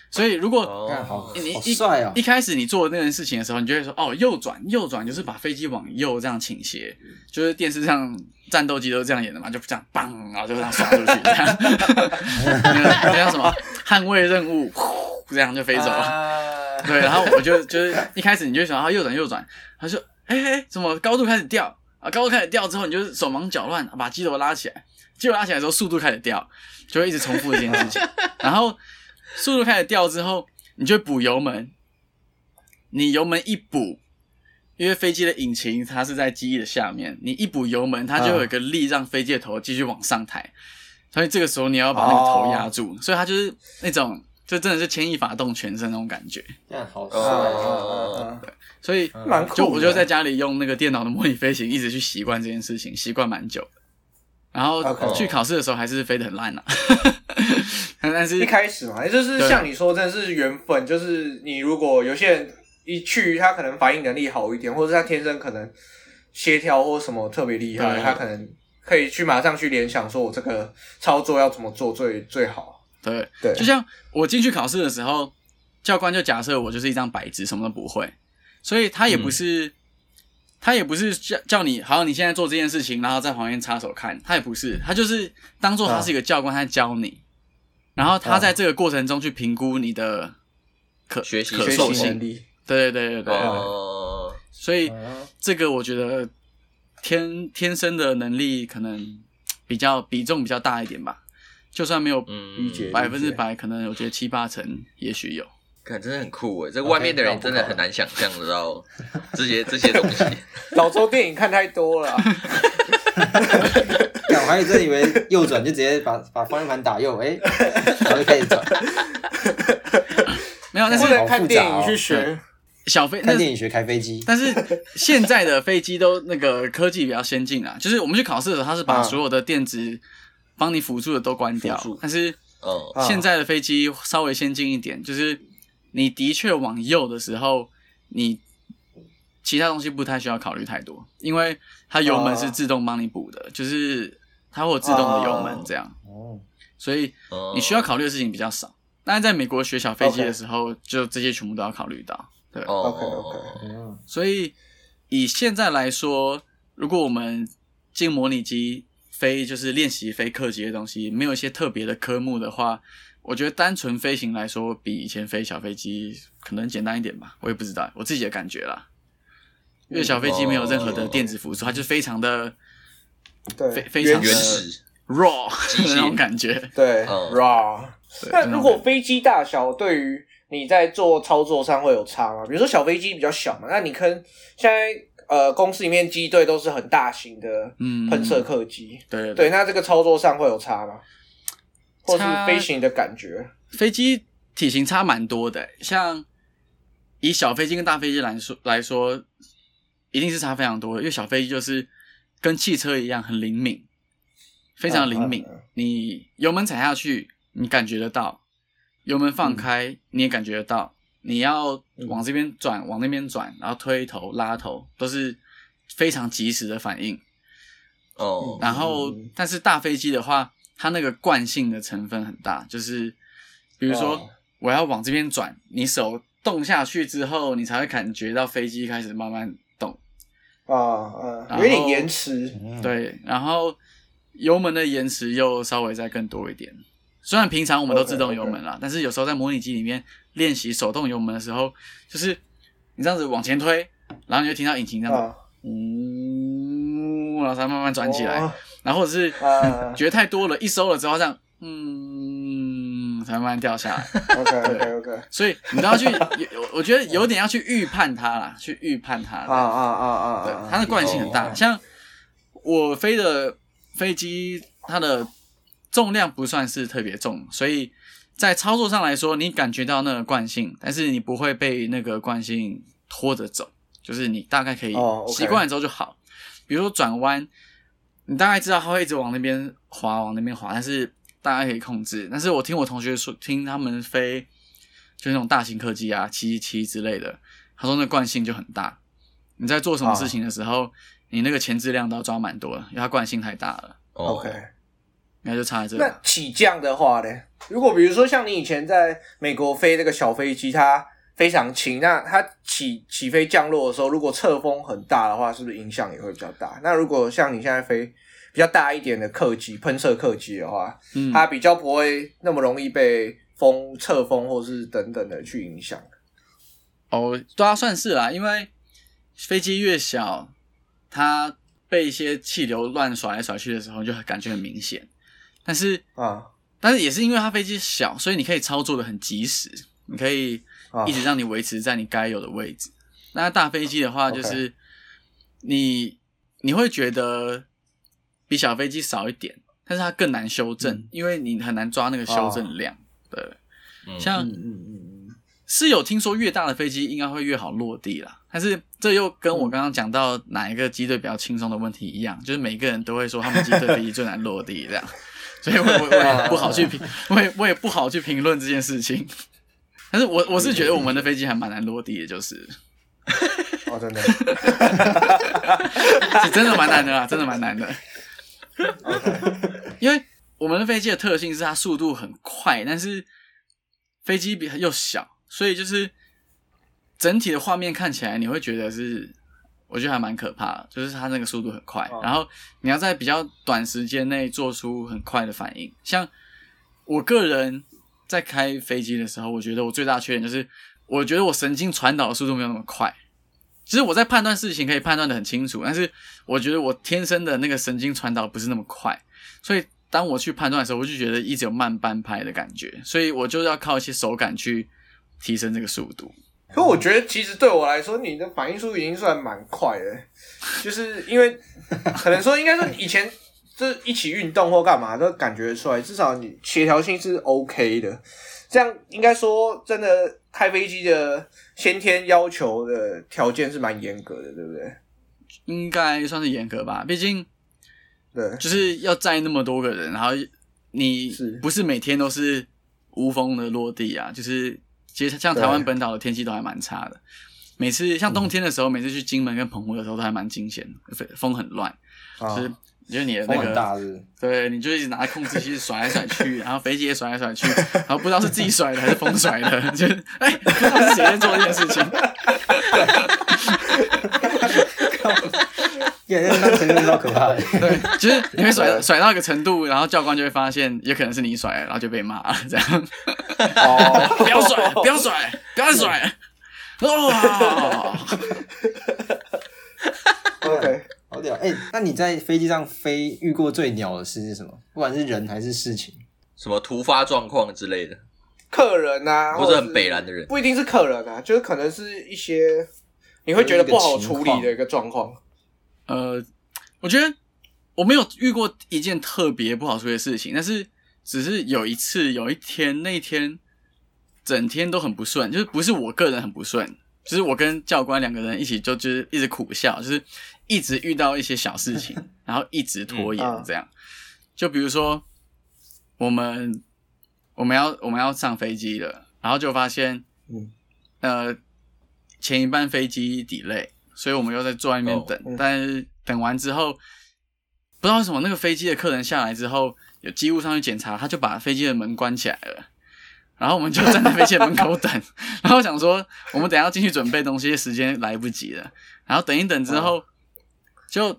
所以如果你一一！开始你做那件事情的时候，你就会说哦，右转，右转就是把飞机往右这样倾斜，就是电视上战斗机都是这样演的嘛，就这样棒，然后就这样刷出去，这样，那个那叫什么捍卫任务，呼这样就飞走了。啊对，然后我就就是一开始你就会想要右转右转，他说哎哎怎么高度开始掉啊？高度开始掉之后，你就手忙脚乱把机头拉起来，机头拉起来之后速度开始掉，就会一直重复这件事情。(laughs) 然后速度开始掉之后，你就补油门，你油门一补。因为飞机的引擎它是在机翼的下面，你一补油门，它就有一个力让飞机的头继续往上抬，所以这个时候你要把那个头压住，所以它就是那种就真的是牵一发动全身那种感觉。这样好帅嗯哦！所以嗯蛮酷。就我就在家里用那个电脑的模拟飞行，一直去习惯这件事情，习惯蛮久的。然后去考试的时候还是飞得很烂啊，(laughs) 但是一开始嘛，也就是像你说，真的是缘分。就是你如果有些人一去，他可能反应能力好一点，或者是他天生可能协调或什么特别厉害，他可能可以去马上去联想，说我这个操作要怎么做最最好。对对就像我进去考试的时候，教官就假设我就是一张白纸，什么都不会，所以他也不是。他也不是叫叫你，好，你现在做这件事情，然后在旁边插手看，他也不是，他就是当做他是一个教官，他在教你，然后他在这个过程中去评估你的可学习学习可塑性。能，力，对对对对对，哦，所以嗯这个我觉得天天生的能力可能比较比重比较大一点吧，就算没有百分之百，可能我觉得七八成也许有。看真的很酷诶，这个外面的人真的很难想象得到这些这些东西。(laughs) 老周电影看太多了 (laughs) 我还真以为右转就直接把把方向盘打右，哎，然后就开始转。(laughs) 没有，但不是能看电影好复杂哦去学。小飞那看电影学开飞机，但是现在的飞机都那个科技比较先进啊，就是我们去考试的时候，它是把啊所有的电子帮你辅助的都关掉，但是现在的飞机稍微先进一点，就是你的确往右的时候，你其他东西不太需要考虑太多，因为它油门是自动帮你补的，就是它会有自动的油门这样，哦，所以哦你需要考虑的事情比较少。但是在美国学小飞机的时候就这些全部都要考虑到。对，哦 OK，OK 嗯，所以以现在来说，如果我们进模拟机飞，就是练习飞客机的东西，没有一些特别的科目的话，我觉得单纯飞行来说，比以前飞小飞机可能简单一点吧。我也不知道，我自己的感觉啦。因为小飞机没有任何的电子辅助，它就非常的对，非非常原始 raw (laughs) 那种感觉。对嗯，raw。对那如果飞机大小对于你在做操作上会有差吗？比如说小飞机比较小嘛，那你跟现在呃公司里面机队都是很大型的嗯喷射客机，对对，那这个操作上会有差吗？或是飞行的感觉？飞机体型差蛮多的，像以小飞机跟大飞机来说来说，一定是差非常多的。因为小飞机就是跟汽车一样很灵敏，非常灵敏。嗯嗯嗯你油门踩下去，你感觉得到；油门放开，你也感觉得到。你要往这边转，往那边转，然后推头、拉头，都是非常及时的反应。哦，然后嗯，但是大飞机的话，它那个惯性的成分很大，就是比如说哦我要往这边转，你手动下去之后，你才会感觉到飞机开始慢慢动。啊啊，然后有点延迟。对，然后油门的延迟又稍微再更多一点。虽然平常我们都自动油门啦但是有时候在模拟机里面练习手动油门的时候，就是你这样子往前推，然后你就听到引擎这样子，啊呜、然后才慢慢转起来。哦然后或者是啊觉得太多了，一收了之后这样，嗯，才慢慢掉下来。OK OK OK，所以你都要去，有我觉得有点要去预判它啦，去预判它。啊啊啊啊对啊，，它的惯性很大。哦像我飞的飞机，它的重量不算是特别重，所以在操作上来说，你感觉到那个惯性，但是你不会被那个惯性拖着走，就是你大概可以习惯了之后就好。比如说转弯，你大概知道它会一直往那边滑，往那边滑，但是大概可以控制。但是我听我同学说，听他们飞，就那种大型客机啊，七七之类的，他说那惯性就很大。你在做什么事情的时候，你那个前置量都要抓蛮多的，因为它惯性太大了。哦 OK。应该就差在这里。那起降的话呢？如果比如说像你以前在美国飞那个小飞机，它非常轻，那它起起飞降落的时候，如果侧风很大的话，是不是影响也会比较大？那如果像你现在飞比较大一点的客机，喷射客机的话，嗯，它比较不会那么容易被风、侧风或是等等的去影响。哦，对啊，算是啦，因为飞机越小，它被一些气流乱甩来甩去的时候，就感觉很明显。但是，啊但是也是因为它飞机小，所以你可以操作的很及时，你可以啊。一直让你维持在你该有的位置。那大飞机的话就是你你会觉得比小飞机少一点，但是它更难修正，嗯。因为你很难抓那个修正量。对，嗯。像嗯嗯嗯是有听说越大的飞机应该会越好落地啦，但是这又跟我刚刚讲到哪一个机队比较轻松的问题一样，就是每个人都会说他们机队飞机最难落地这样，(laughs) 所以我我我也不好去评，(laughs) 我也我也不好去评论这件事情。但是我我是觉得我们的飞机还蛮难落地的，就是嗯，哦，真的。(laughs) 是真的蛮难的啊，真的蛮难的。因为我们的飞机的特性是它速度很快，但是飞机比又小，所以就是整体的画面看起来你会觉得是，我觉得还蛮可怕的，就是它那个速度很快，哦然后你要在比较短时间内做出很快的反应。像我个人在开飞机的时候，我觉得我最大的缺点就是，我觉得我神经传导的速度没有那么快。其实我在判断事情可以判断的很清楚，但是我觉得我天生的那个神经传导不是那么快，所以当我去判断的时候，我就觉得一直有慢半拍的感觉，所以我就要靠一些手感去提升这个速度。可我觉得其实对我来说，你的反应速度已经算蛮快的，就是因为可能说应该说以前就是一起运动或干嘛都感觉出来，至少你协调性是 OK 的。这样应该说真的开飞机的先天要求的条件是蛮严格的，对不对？应该算是严格吧，毕竟对，就是要载那么多个人，然后你不是每天都是无风的落地啊？就是其实像台湾本岛的天气都还蛮差的，每次像冬天的时候，每次去金门跟澎湖的时候都还蛮惊险的，风风很乱，啊就是就是你的那个对，你就一直拿控制器甩来甩去，然后飞机也甩来甩去，然后不知道是自己甩的还是风甩的，就是哎，不知道是谁在做这件件事情。(laughs) 也那当成人超可怕的。对，就是你会甩甩到一个程度，然后教官就会发现，也可能是你甩，然后就被骂了，这样。哦，不要甩，不要甩，不要再甩。哇！OK，好屌！哎、那你在飞机上飞遇过最鸟的事是什么？不管是人还是事情。什么突发状况之类的，客人啊，或者很北蓝的人，不一定是客人啊，就是可能是一些你会觉得不好处理的一个状况。呃，我觉得我没有遇过一件特别不好处理的事情，但是只是有一次，有一天那一天整天都很不顺，就是不是我个人很不顺，就是我跟教官两个人一起就就是一直苦笑，就是一直遇到一些小事情，(laughs) 然后一直拖延嗯这样。就比如说我们我们要我们要上飞机了，然后就发现嗯呃前一班飞机 delay，所以我们又在坐在那边哦等，嗯但是等完之后，不知道为什么那个飞机的客人下来之后，有机务上去检查，他就把飞机的门关起来了。然后我们就站在飞机的门口等，(laughs) 然后想说我们等一下要进去准备东西，时间来不及了。然后等一等之后，就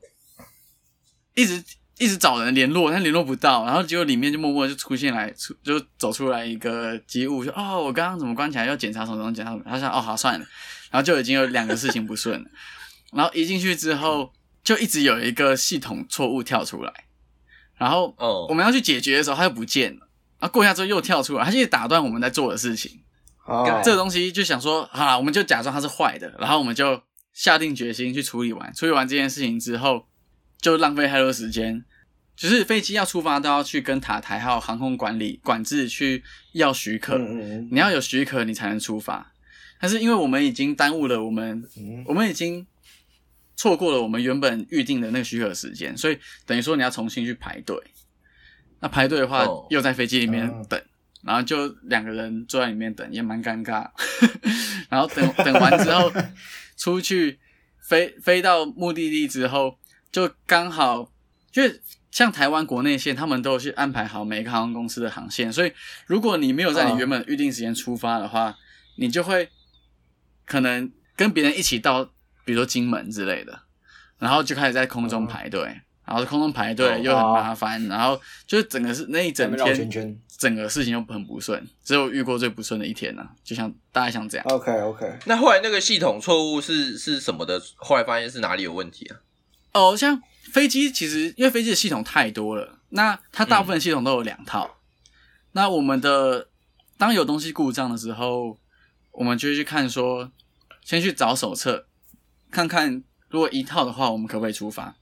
一直一直找人联络，但联络不到，然后结果里面就默默就出现来，出就走出来一个机务，说：“哦，我刚刚怎么关起来？要检查什么东西？检查什么？”他说：“哦，好，算了。”然后就已经有两个事情不顺了。然后一进去之后，就一直有一个系统错误跳出来，然后哦我们要去解决的时候，它又不见了。然后过一下之后又跳出来，它就打断我们在做的事情。哦这个东西就想说，好啦，我们就假装它是坏的，然后我们就下定决心去处理完。处理完这件事情之后，就浪费太多时间。就是飞机要出发都要去跟塔台还有航空管理管制去要许可，你要有许可你才能出发。但是因为我们已经耽误了我们，嗯我们已经错过了我们原本预定的那个许可时间，所以等于说你要重新去排队。那排队的话，哦又在飞机里面哦等，然后就两个人坐在里面等，也蛮尴尬。(laughs) 然后等等完之后，出去飞飞到目的地之后，就刚好，因为像台湾国内线，他们都有去安排好每个航空公司的航线，所以如果你没有在你原本预定时间出发的话，你就会可能跟别人一起到，比如说金门之类的，然后就开始在空中排队，然后空中排队哦又很麻烦，然后就是整个是那一整天整个事情又很不顺，只有遇过最不顺的一天呢、就像大概像这样。OK OK，那后来那个系统错误是是什么的？后来发现是哪里有问题啊？哦，像飞机其实因为飞机的系统太多了，那它大部分系统都有两套。那我们的当有东西故障的时候，我们就会去看说，先去找手册，看看如果一套的话，我们可不可以出发？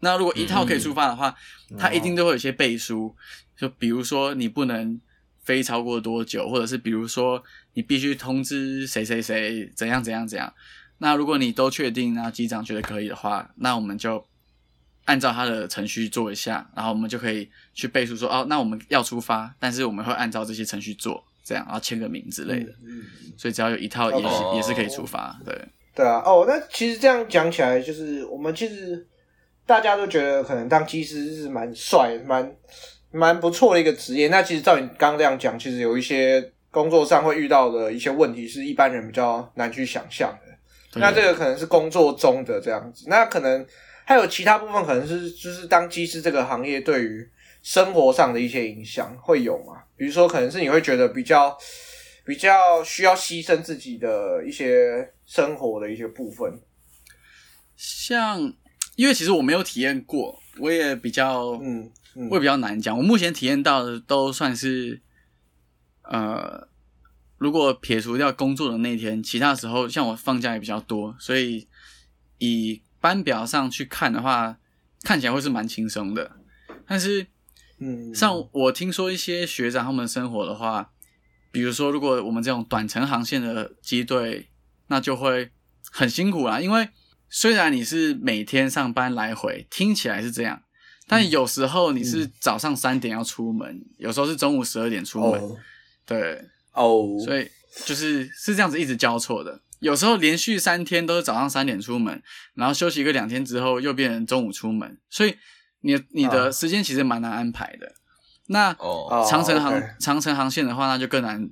那如果一套可以出发的话，它一定都会有一些背书，就比如说你不能飞超过多久，或者是比如说你必须通知谁谁谁怎样怎样怎样。那如果你都确定，然后机长觉得可以的话，那我们就按照他的程序做一下，然后我们就可以去背书说，哦，那我们要出发，但是我们会按照这些程序做，这样，然后签个名之类的。所以只要有一套也是、哦也是可以出发，对。对啊，哦，那其实这样讲起来，就是我们其实大家都觉得可能当机师是蛮帅、蛮蛮不错的一个职业。那其实照你刚刚这样讲，其实有一些工作上会遇到的一些问题，是一般人比较难去想象的。那这个可能是工作中的这样子，那可能还有其他部分，可能是就是当机师这个行业对于生活上的一些影响会有嘛？比如说，可能是你会觉得比较比较需要牺牲自己的一些生活的一些部分。像，因为其实我没有体验过，我也比较，嗯嗯我也比较难讲。我目前体验到的都算是，呃，如果撇除掉工作的那天，其他时候像我放假也比较多，所以以班表上去看的话，看起来会是蛮轻松的。但是，嗯，像我听说一些学长他们生活的话，比如说如果我们这种短程航线的机队，那就会很辛苦啦。因为虽然你是每天上班来回，听起来是这样，但有时候你是早上三点要出门，有时候是中午十二点出门，哦。对，哦，所以就是是这样子一直交错的。有时候连续三天都是早上三点出门，然后休息个两天之后又变成中午出门，所以你你的啊。时间其实蛮难安排的。那长城航、长城航线的话，那就更难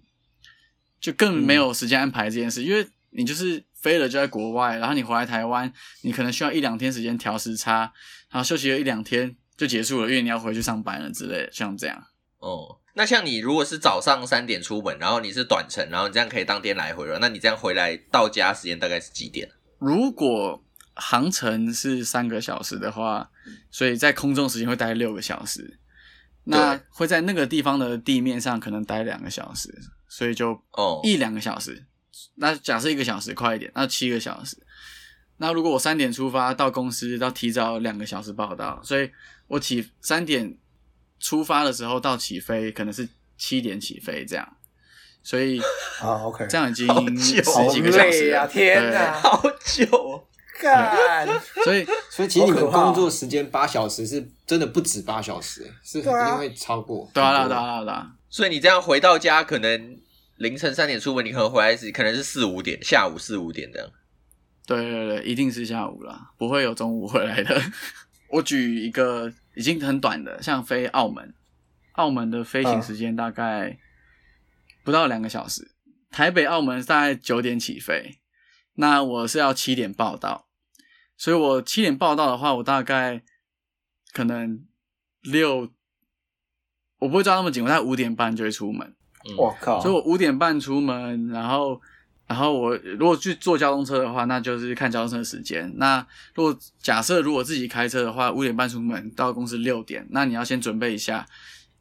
就更没有时间安排这件事，因为你就是飞了就在国外，然后你回来台湾，你可能需要一两天时间调时差，然后休息了一两天就结束了，因为你要回去上班了之类的，像这样。哦，那像你如果是早上三点出门，然后你是短程，然后你这样可以当天来回了，那你这样回来到家时间大概是几点？如果航程是三个小时的话，所以在空中时间会待六个小时，那会在那个地方的地面上可能待两个小时，所以就哦，一两个小时。那假设一个小时快一点，那七个小时。那如果我三点出发到公司，要提早两个小时报到，所以我起三点出发的时候到起飞可能是七点起飞这样，所以啊，OK，(laughs) 这样已经十好几个小时了。天哪，好久哦。(laughs) 干！对！所以 (laughs) 所以其实你们工作时间八小时是真的不止八小时，是对啊因为超过。对啊，对啊，对啊，对啊，所以你这样回到家，可能凌晨三点出门，你可能回来是可能是四五点，下午四五点这样。对对对，一定是下午啦，不会有中午回来的。我举一个已经很短的，像飞澳门，澳门的飞行时间大概不到两个小时，台北、澳门大概九点起飞，那我是要七点报到，所以我七点报到的话，我大概可能六，我不会抓那么紧，我大概五点半就会出门。嗯我靠！所以我五点半出门，然后然后我如果去坐交通车的话，那就是看交通车时间。那如果假设如果自己开车的话，五点半出门到公司六点，那你要先准备一下，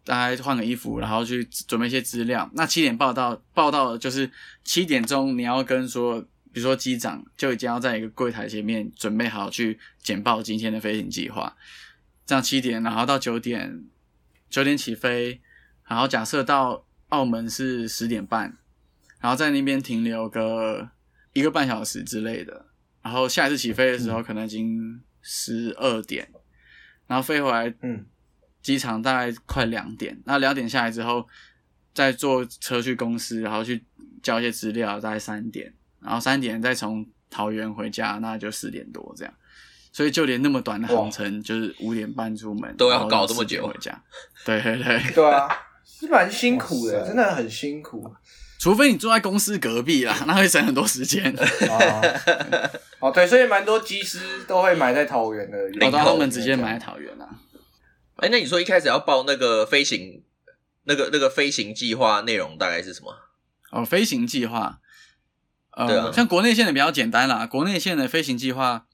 大概换个衣服，然后去准备一些资料。那七点报到，报到就是七点钟你要跟说，比如说机长就已经要在一个柜台前面准备好去简报今天的飞行计划。这样七点，然后到九点，九点起飞，然后假设到澳门是十点半，然后在那边停留个一个半小时之类的，然后下一次起飞的时候可能已经十二点，然后飞回来，嗯，机场大概快两点，那两点下来之后，再坐车去公司，然后去交一些资料，大概三点，然后三点再从桃园回家，那就四点多这样。所以就连那么短的航程，就是五点半出门，都要搞这么久回家。对对对，对啊，是蛮辛苦的，真的很辛苦。除非你住在公司隔壁啦，(laughs) 那会省很多时间。啊，(laughs) 哦对，所以蛮多机师都会买在桃园的，我到林口他们直接买在桃园啦。哎，那你说一开始要报那个飞行，那个那个飞行计划内容大概是什么？哦，飞行计划，呃，啊像国内线的比较简单啦。国内线的飞行计划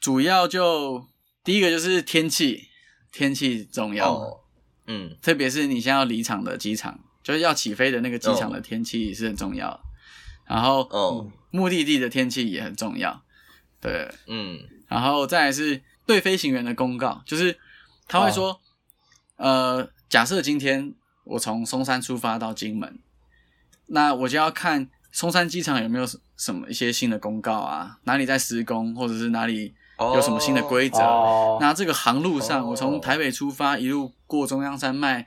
主要就第一个就是天气，天气重要，哦，嗯，特别是你现在要离场的机场，就是要起飞的那个机场的天气是很重要的。然后哦，目的地的天气也很重要，对。嗯，然后再来是对飞行员的公告，就是他会说，呃，假设今天我从松山出发到金门，那我就要看松山机场有没有什么一些新的公告啊，哪里在施工，或者是哪里有什么新的规则。哦，那这个航路上，哦。我从台北出发，一路过中央山脉，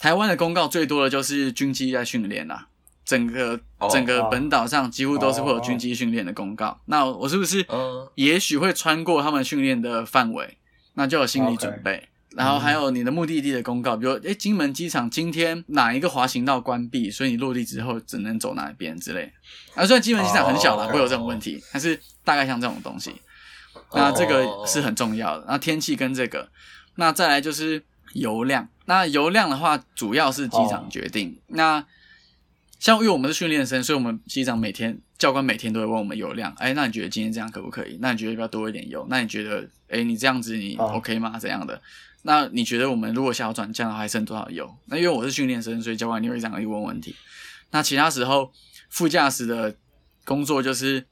台湾的公告最多的就是军机在训练啦。整个哦整个本岛上几乎都是会有军机训练的公告。那我是不是嗯也许会穿过他们训练的范围？那就有心理准备。然后还有你的目的地的公告，比如诶，金门机场今天哪一个滑行道关闭，所以你落地之后只能走哪一边之类。啊，虽然金门机场很小啦，会有这种问题，但是大概像这种东西。那这个是很重要的。那天气跟这个，那再来就是油量。那油量的话，主要是机长决定。那像因为我们是训练生，所以我们机长每天教官每天都会问我们油量。哎，那你觉得今天这样可不可以？那你觉得要不要多一点油？那你觉得，哎，你这样子你哦 OK 吗？怎样的？那你觉得我们如果想要转降的话，还剩多少油？那因为我是训练生，所以教官一定会这样一问问题。那其他时候，副驾驶的工作就是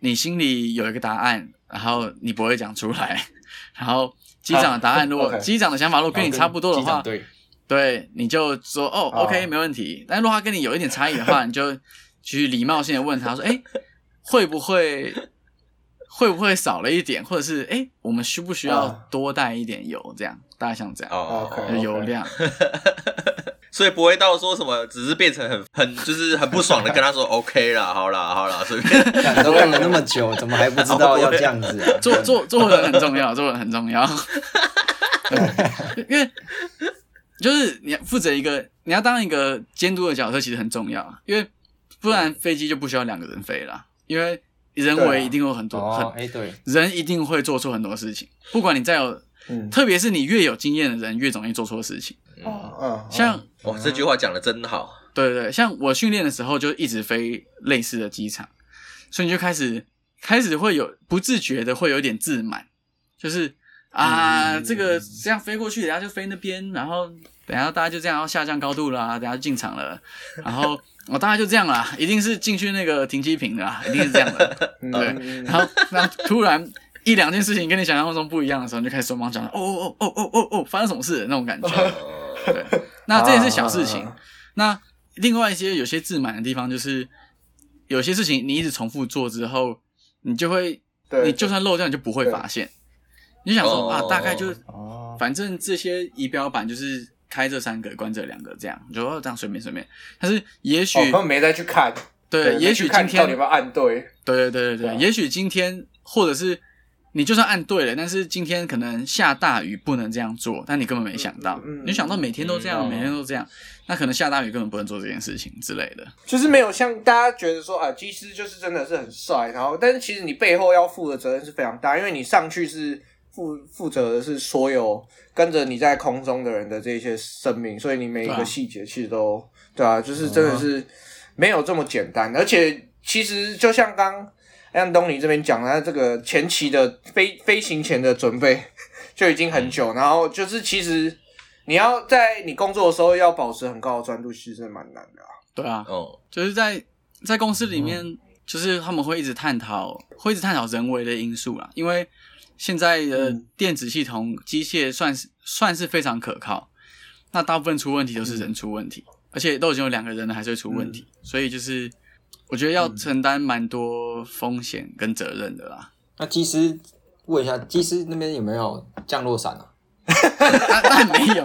你心里有一个答案，然后你不会讲出来，(laughs) 然后机长的答案，啊如果机长的想法如果跟你差不多的话，对，对，你就说哦哦，OK，没问题。但如果他跟你有一点差异的话，你就去礼貌性的问他说，哎，(laughs) 会不会会不会少了一点，或者是哎，我们需不需要啊。多带一点油？这样，大概像这样，油量。所以不会到说什么，只是变成很很就是很不爽的跟他说 (laughs) OK 啦，好啦好啦，随便。都干了那么久，怎么还不知道要这样子啊？(laughs) 做做做人很重要，做人很重要。(laughs) 对因为就是你要负责一个，你要当一个监督的角色，其实很重要。因为不然飞机就不需要两个人飞了，因为人为一定有很多、哦，很哎，对，人一定会做错很多事情，不管你再有，嗯特别是你越有经验的人，越容易做错事情。嗯，嗯，像哇，这句话讲的真好。对对对，像我训练的时候就一直飞类似的机场，所以你就开始开始会有不自觉的会有点自满，就是啊，嗯这个这样飞过去，等下就飞那边，然后等下大家就这样要下降高度啦，等下就进场了，然后我、大概就这样啦，一定是进去那个停机坪的啦，一定是这样的，(laughs) 嗯对，嗯然后然后突然。一两件事情跟你想象中不一样的时候，你就开始双方讲，哦哦哦哦哦哦，发生什么事那种感觉。对，那这也是小事情。啊那另外一些有些自满的地方，就是有些事情你一直重复做之后，你就会，你就算漏掉，你就不会发现。你就想说、哦啊，大概就哦，反正这些仪表板就是开这三个，关这两个，这样，你就哦这样随便随便。但是也许、没再去看，对，也许今天到底有没有按对，对对对对对，也许今天或者是你就算按对了，但是今天可能下大雨不能这样做，但你根本没想到，嗯嗯嗯你想到每天都这样，嗯每天都这样，那可能下大雨根本不能做这件事情之类的。就是没有像大家觉得说啊，技师就是真的是很帅，然后但是其实你背后要负的责任是非常大，因为你上去是负负责的是所有跟着你在空中的人的这些生命，所以你每一个细节其实都对啊，就是真的是没有这么简单，而且其实就像刚安东尼这边讲他，这个前期的飞飞行前的准备 (laughs) 就已经很久，然后就是其实你要在你工作的时候要保持很高的专注，其实蛮难的啊。对啊，哦，就是在在公司里面，就是他们会一直探讨，会一直探讨人为的因素啦。因为现在的嗯。电子系统、机械算是算是非常可靠，那大部分出问题都是人出问题，而且都已经有两个人了，还是会出问题，所以就是我觉得要承担蛮多风险跟责任的啦。那机师问一下，机师那边有没有降落伞啊？(laughs) 那那没有，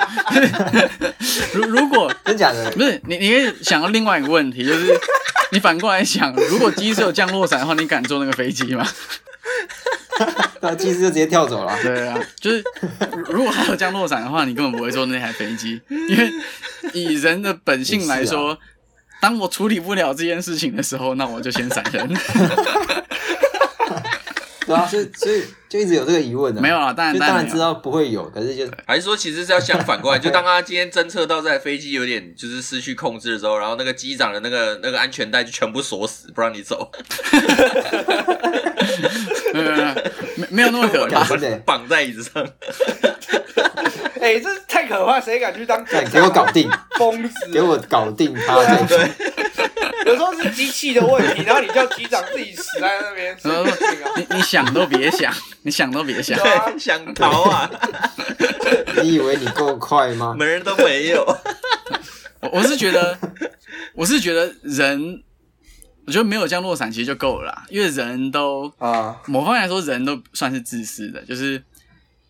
(laughs) 如如果 (laughs) 真假的？不是你，你可以想到另外一个问题，就是你反过来想，如果机师有降落伞的话，你敢坐那个飞机吗？那机师就直接跳走了。对啊，就是如如果还有降落伞的话，你根本不会坐那台飞机，因为以人的本性来说，当我处理不了这件事情的时候，那我就先闪人。(laughs) 对啊，所以所以就一直有这个疑问的。没有啊，当然就当然知道不会有，可是就还是说其实是要相反过来，(laughs) 就当他今天侦测到这台飞机有点就是失去控制的时候，然后那个机长的那个那个安全带就全部锁死，不让你走，(laughs) 没有没有没没有那么可怕。绑在椅子上。哎、这太可怕，谁敢去当干给我搞定，疯子？给我搞定他再说。有时候是机器的问题，然后你叫机长自己死在那边！(laughs) 你你想都别想，你想都别想。想逃啊，(laughs) 你以为你够快吗？门人都没有。我我是觉得，我是觉得人，我觉得没有降落伞其实就够了啦，因为人都啊，某方面来说，人都算是自私的，就是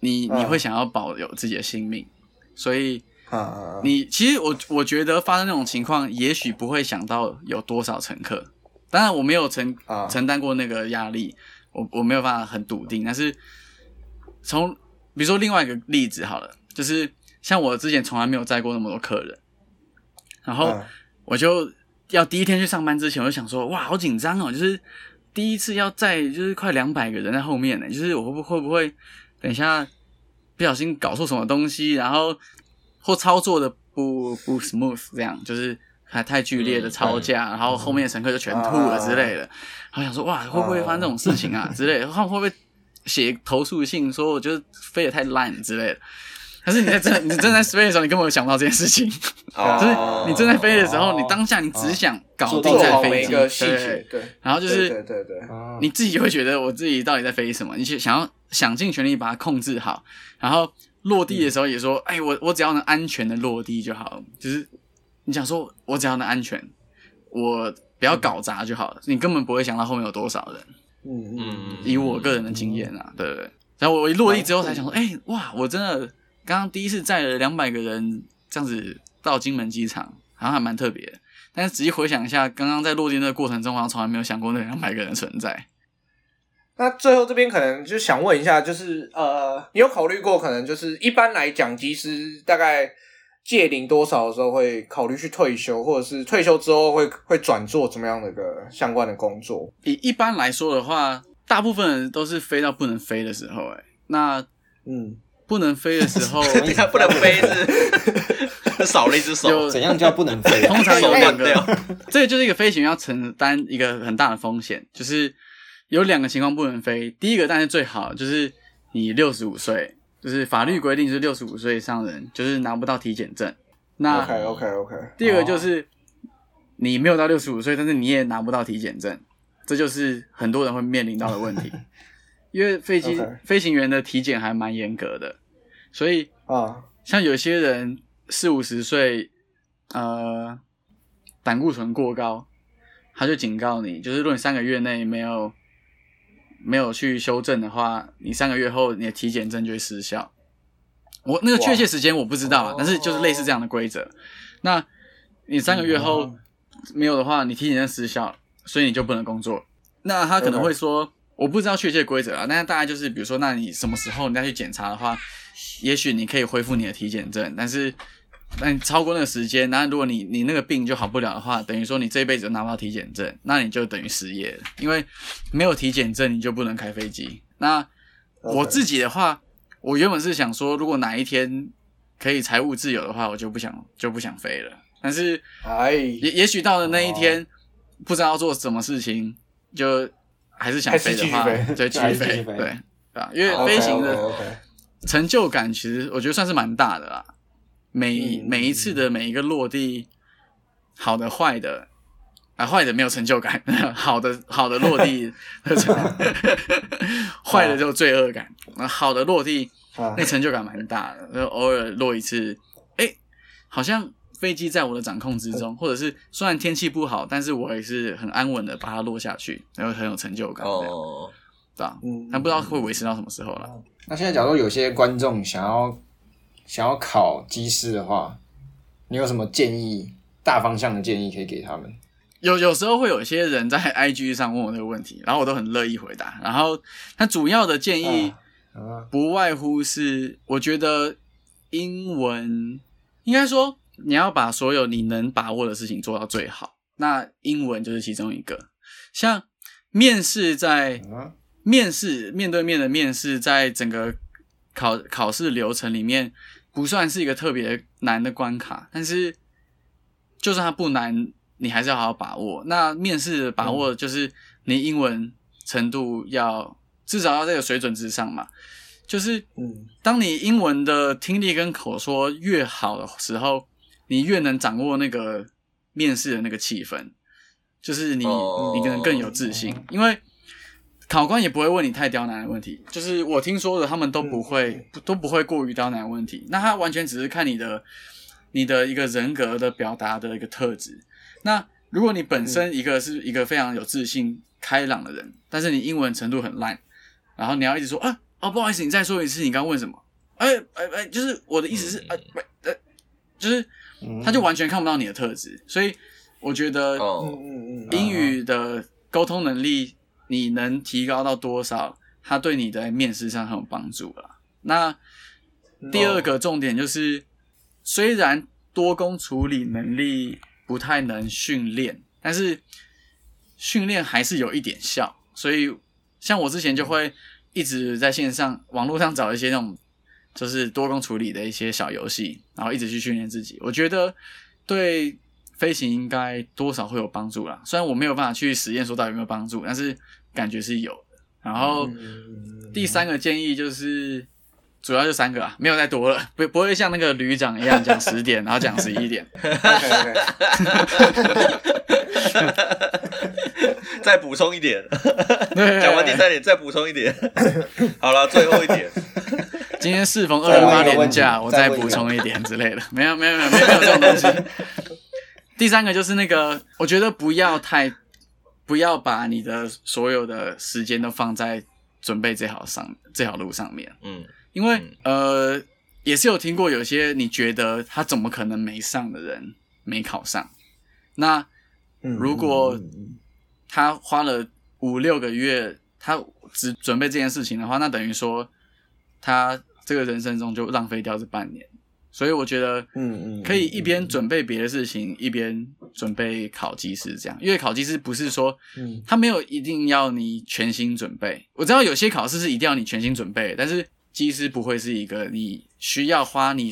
你嗯你会想要保有自己的性命，所以啊，你其实我我觉得发生那种情况，也许不会想到有多少乘客。当然，我没有承啊承担过那个压力，我我没有办法很笃定。但是从比如说另外一个例子好了，就是像我之前从来没有载过那么多客人，然后嗯我就要第一天去上班之前，我就想说，哇，好紧张哦，就是第一次要载，就是快两百个人在后面呢，就是我会不会不会等一下不小心搞错什么东西，然后或操作的不不 smooth，这样就是还太剧烈的吵架，然后后面的乘客就全吐了之类的，然后想说，哇，会不会发生这种事情啊之类的，他们会不会写投诉信说我觉得飞得太烂之类的。可是你在正你正在飞的时候，你根本没有想不到这件事情。(laughs) 哦。就是你正在飞的时候，哦你当下你只想搞定做这台飞机，对，，对，然后就是对对对，啊你自己会觉得我自己到底在飞什么，你就想要想尽全力把它控制好，然后落地的时候也说，哎，我我只要能安全的落地就好，就是你想说我只要能安全，我不要搞砸就好。了，你根本不会想到后面有多少人。嗯嗯，嗯，以我个人的经验啊，对。对对。然后我一落地之后才想说，哎、哇，我真的刚刚第一次载了两百个人这样子到金门机场，好像还蛮特别的。但是仔细回想一下，刚刚在落地那个过程中，好像从来没有想过那两百个人存在。那最后这边可能就想问一下，就是呃，你有考虑过可能就是一般来讲，机师大概届龄多少的时候会考虑去退休，或者是退休之后会会转做怎么样的一个相关的工作？以一般来说的话，大部分人都是飞到不能飞的时候、哎，那嗯，不能飞的时候，等一下不能飞是 (laughs) 少了一只手有，怎样叫不能飞？通常有两断个，这个就是一个飞行员要承担一个很大的风险，就是有两个情况不能飞。第一个当然是最好，就是你六十五岁，就是法律规定是六十五岁以上的人就是拿不到体检证。那 OK OK OK，第二个就是你没有到六十五岁，但是你也拿不到体检证，这就是很多人会面临到的问题。(laughs) 因为飞机飞行员的体检还蛮严格的，所以啊，像有些人四五十岁，呃，胆固醇过高，他就警告你，就是如果你三个月内没有没有去修正的话，你三个月后你的体检证就会失效。我那个确切时间我不知道啊，但是就是类似这样的规则。那你三个月后没有的话，你体检证失效，所以你就不能工作。那他可能会说，我不知道确切规则啊，但是大概就是，比如说，那你什么时候你再去检查的话，也许你可以恢复你的体检证，但是，但超过那个时间，那如果你你那个病就好不了的话，等于说你这一辈子都拿不到体检证，那你就等于失业了，因为没有体检证你就不能开飞机。那我自己的话，我原本是想说，如果哪一天可以财务自由的话，我就不想就不想飞了。但是哎，也也许到了那一天，不知道要做什么事情，就还是想飞的话对继续，(laughs) 飞对对吧？因为飞行的成就感其实我觉得算是蛮大的啦。每嗯。每一次的每一个落地，好的坏的啊，坏的没有成就感，(laughs) 好的好的落地 (laughs) (laughs) 坏的就罪恶感，那好的落地啊。那成就感蛮大的，就偶尔落一次，哎、好像飞机在我的掌控之中，或者是虽然天气不好，但是我也是很安稳的把它落下去，然后很有成就感，哦，对吧？嗯但不知道会维持到什么时候了。那现在假如有些观众想要想要考机师的话，你有什么建议？大方向的建议可以给他们？有有时候会有一些人在 IG 上问我这个问题，然后我都很乐意回答。然后他主要的建议啊，不外乎是，我觉得英文应该说你要把所有你能把握的事情做到最好，那英文就是其中一个。像面试在啊面试面对面的面试，在整个考考试流程里面不算是一个特别难的关卡，但是就算它不难，你还是要好好把握。那面试的把握就是你英文程度要至少要在这个水准之上嘛。就是嗯当你英文的听力跟口说越好的时候，你越能掌握那个面试的那个气氛，就是你、哦你可能更有自信，因为考官也不会问你太刁难的问题。就是我听说的，他们都不会、不都不会过于刁难的问题，那他完全只是看你的你的一个人格的表达的一个特质。那如果你本身一个是一个非常有自信、开朗的人，但是你英文程度很烂，然后你要一直说啊哦不好意思，你再说一次，你刚问什么？哎哎哎，就是我的意思是，呃不呃，就是他就完全看不到你的特质，所以我觉得哦，嗯嗯。英语的沟通能力你能提高到多少，它对你在面试上很有帮助了。那第二个重点就是，虽然多工处理能力不太能训练，但是训练还是有一点效。所以，像我之前就会一直在线上、网络上找一些那种就是多工处理的一些小游戏，然后一直去训练自己。我觉得对飞行应该多少会有帮助啦。虽然我没有办法去实验说到底有没有帮助，但是感觉是有的。然后第三个建议就是，主要就三个啊，没有再多了，不不会像那个旅长一样讲十点，然后讲十一点。OK OK，再补充一点，对，讲完第三点再补充一点。好了，最后一点，今天适逢二零八年假，我再补充一点之类的。没有没有没有没有没有这种东西。第三个就是那个，我觉得不要太不要把你的所有的时间都放在准备这条上这条路上面，嗯，因为呃也是有听过有些你觉得他怎么可能没上的人没考上，那如果他花了五六个月，他只准备这件事情的话，那等于说他这个人生中就浪费掉这半年。所以我觉得，嗯嗯可以一边准备别的事情，一边准备考技师这样。因为考技师不是说，嗯他没有一定要你全心准备。我知道有些考试是一定要你全心准备，但是技师不会是一个你需要花你，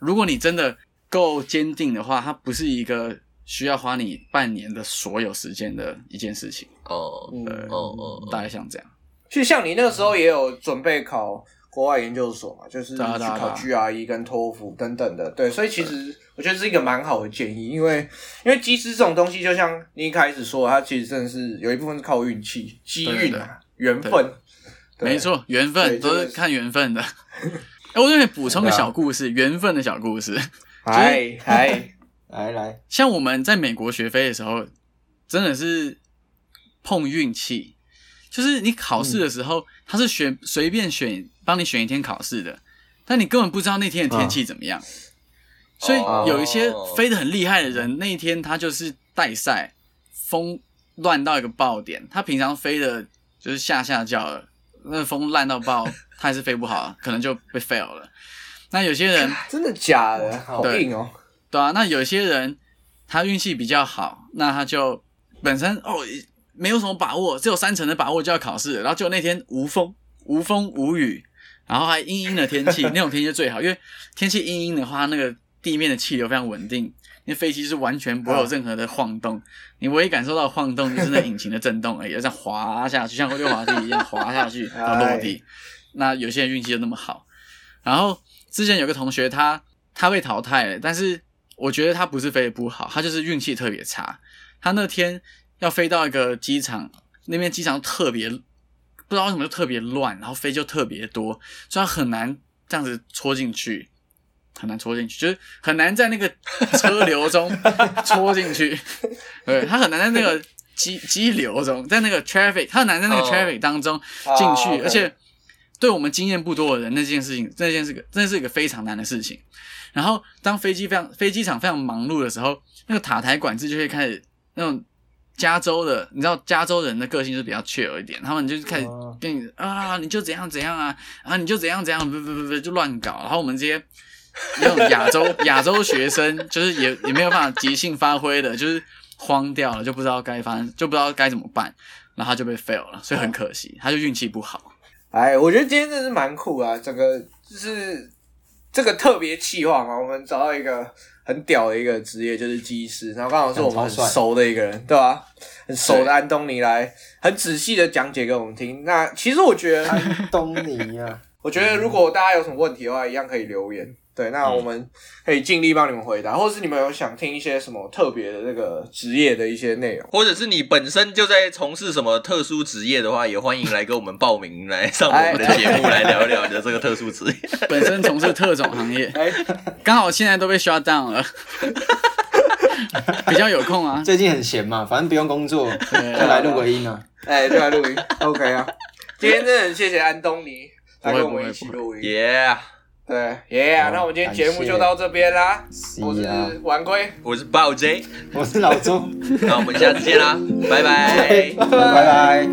如果你真的够坚定的话，它不是一个需要花你半年的所有时间的一件事情。哦嗯哦哦大概像这样。其实像你那个时候也有准备考国外研究所嘛，就是去考 GRE 跟托福等等的，对，所以其实我觉得是一个蛮好的建议，因为因为机师这种东西，就像你一开始说，它其实真的是有一部分是靠运气、机运啊、缘分，对。没，错，缘分都是是。看缘分的。(laughs) 哎，我这边补充个小故事，缘分的小故事。嗨嗨，(laughs) 来来，像我们在美国学飞的时候，真的是碰运气，就是你考试的时候，他是选随便选帮你选一天考试的，但你根本不知道那天的天气怎么样，所以有一些飞得很厉害的人，那一天他就是带赛，风乱到一个爆点，他平常飞的就是下下叫了，那风烂到爆，他还是飞不好，可能就被 fail 了。那有些人 (laughs) 真的假的？好对硬哦！对啊，那有些人他运气比较好，那他就本身哦没有什么把握，只有三成的把握就要考试，然后就那天无风、无风无雨，然后还阴阴的天气，那种天气最好，因为天气阴阴的话，那个地面的气流非常稳定，那飞机是完全不会有任何的晃动，你唯一感受到晃动就是那引擎的震动而已，这样滑下去，像溜滑梯一样滑下去 (laughs) 到落地。那有些人运气就那么好，然后之前有个同学他他被淘汰了，但是我觉得他不是飞得不好，他就是运气特别差。他那天要飞到一个机场，那边机场特别不知道为什么就特别乱，然后飞就特别多，所以他很难这样子戳进去，很难戳进去，就是很难在那个车流中 (laughs) 戳进去。对他很难在那个激激流中，在那个 traffic，他很难在那个哦 traffic 当中进去，而且对我们经验不多的人，那件事情，那件是个，真的是一个非常难的事情。然后，当飞机非常飞机场非常忙碌的时候，那个塔台管制就会开始那种加州的，你知道加州人的个性就是比较 chill 一点，他们就是开始哦跟你啊，你就怎样怎样啊，啊你就怎样怎样，不不不不就乱搞。然后我们这些那种亚洲 (laughs) 亚洲学生，就是也也没有办法即兴发挥的，就是慌掉了，就不知道该发生，就不知道该怎么办，然后他就被 fail 了，所以很可惜，他就运气不好。哎，我觉得今天真的是蛮酷啊！整个就是这个特别企划嘛，我们找到一个很屌的一个职业，就是技师，然后刚好是我们很熟的一个人，对吧、很熟的安东尼来很仔细的讲解给我们听。那其实我觉得，安东尼啊，我觉得如果大家有什么问题的话，一样可以留言。对，那我们可以尽力帮你们回答，或者是你们有想听一些什么特别的这个职业的一些内容。或者是你本身就在从事什么特殊职业的话，也欢迎来跟我们报名，来上我们的节目来聊一聊你的这个特殊职业。(laughs) 本身从事特种行业，(laughs) 哎，刚好现在都被 shut down 了，(laughs) 比较有空啊。最近很闲嘛，反正不用工作，对就来录个音啊。哎，就来录音，OK 啊。今天真的很谢谢安东尼来跟我们一起录音。耶、对，耶呀，那我们今天节目就到这边啦。我是晚归，我是暴 J，我是老周。(laughs) 那我们下次见啦，拜拜，(laughs) 拜拜。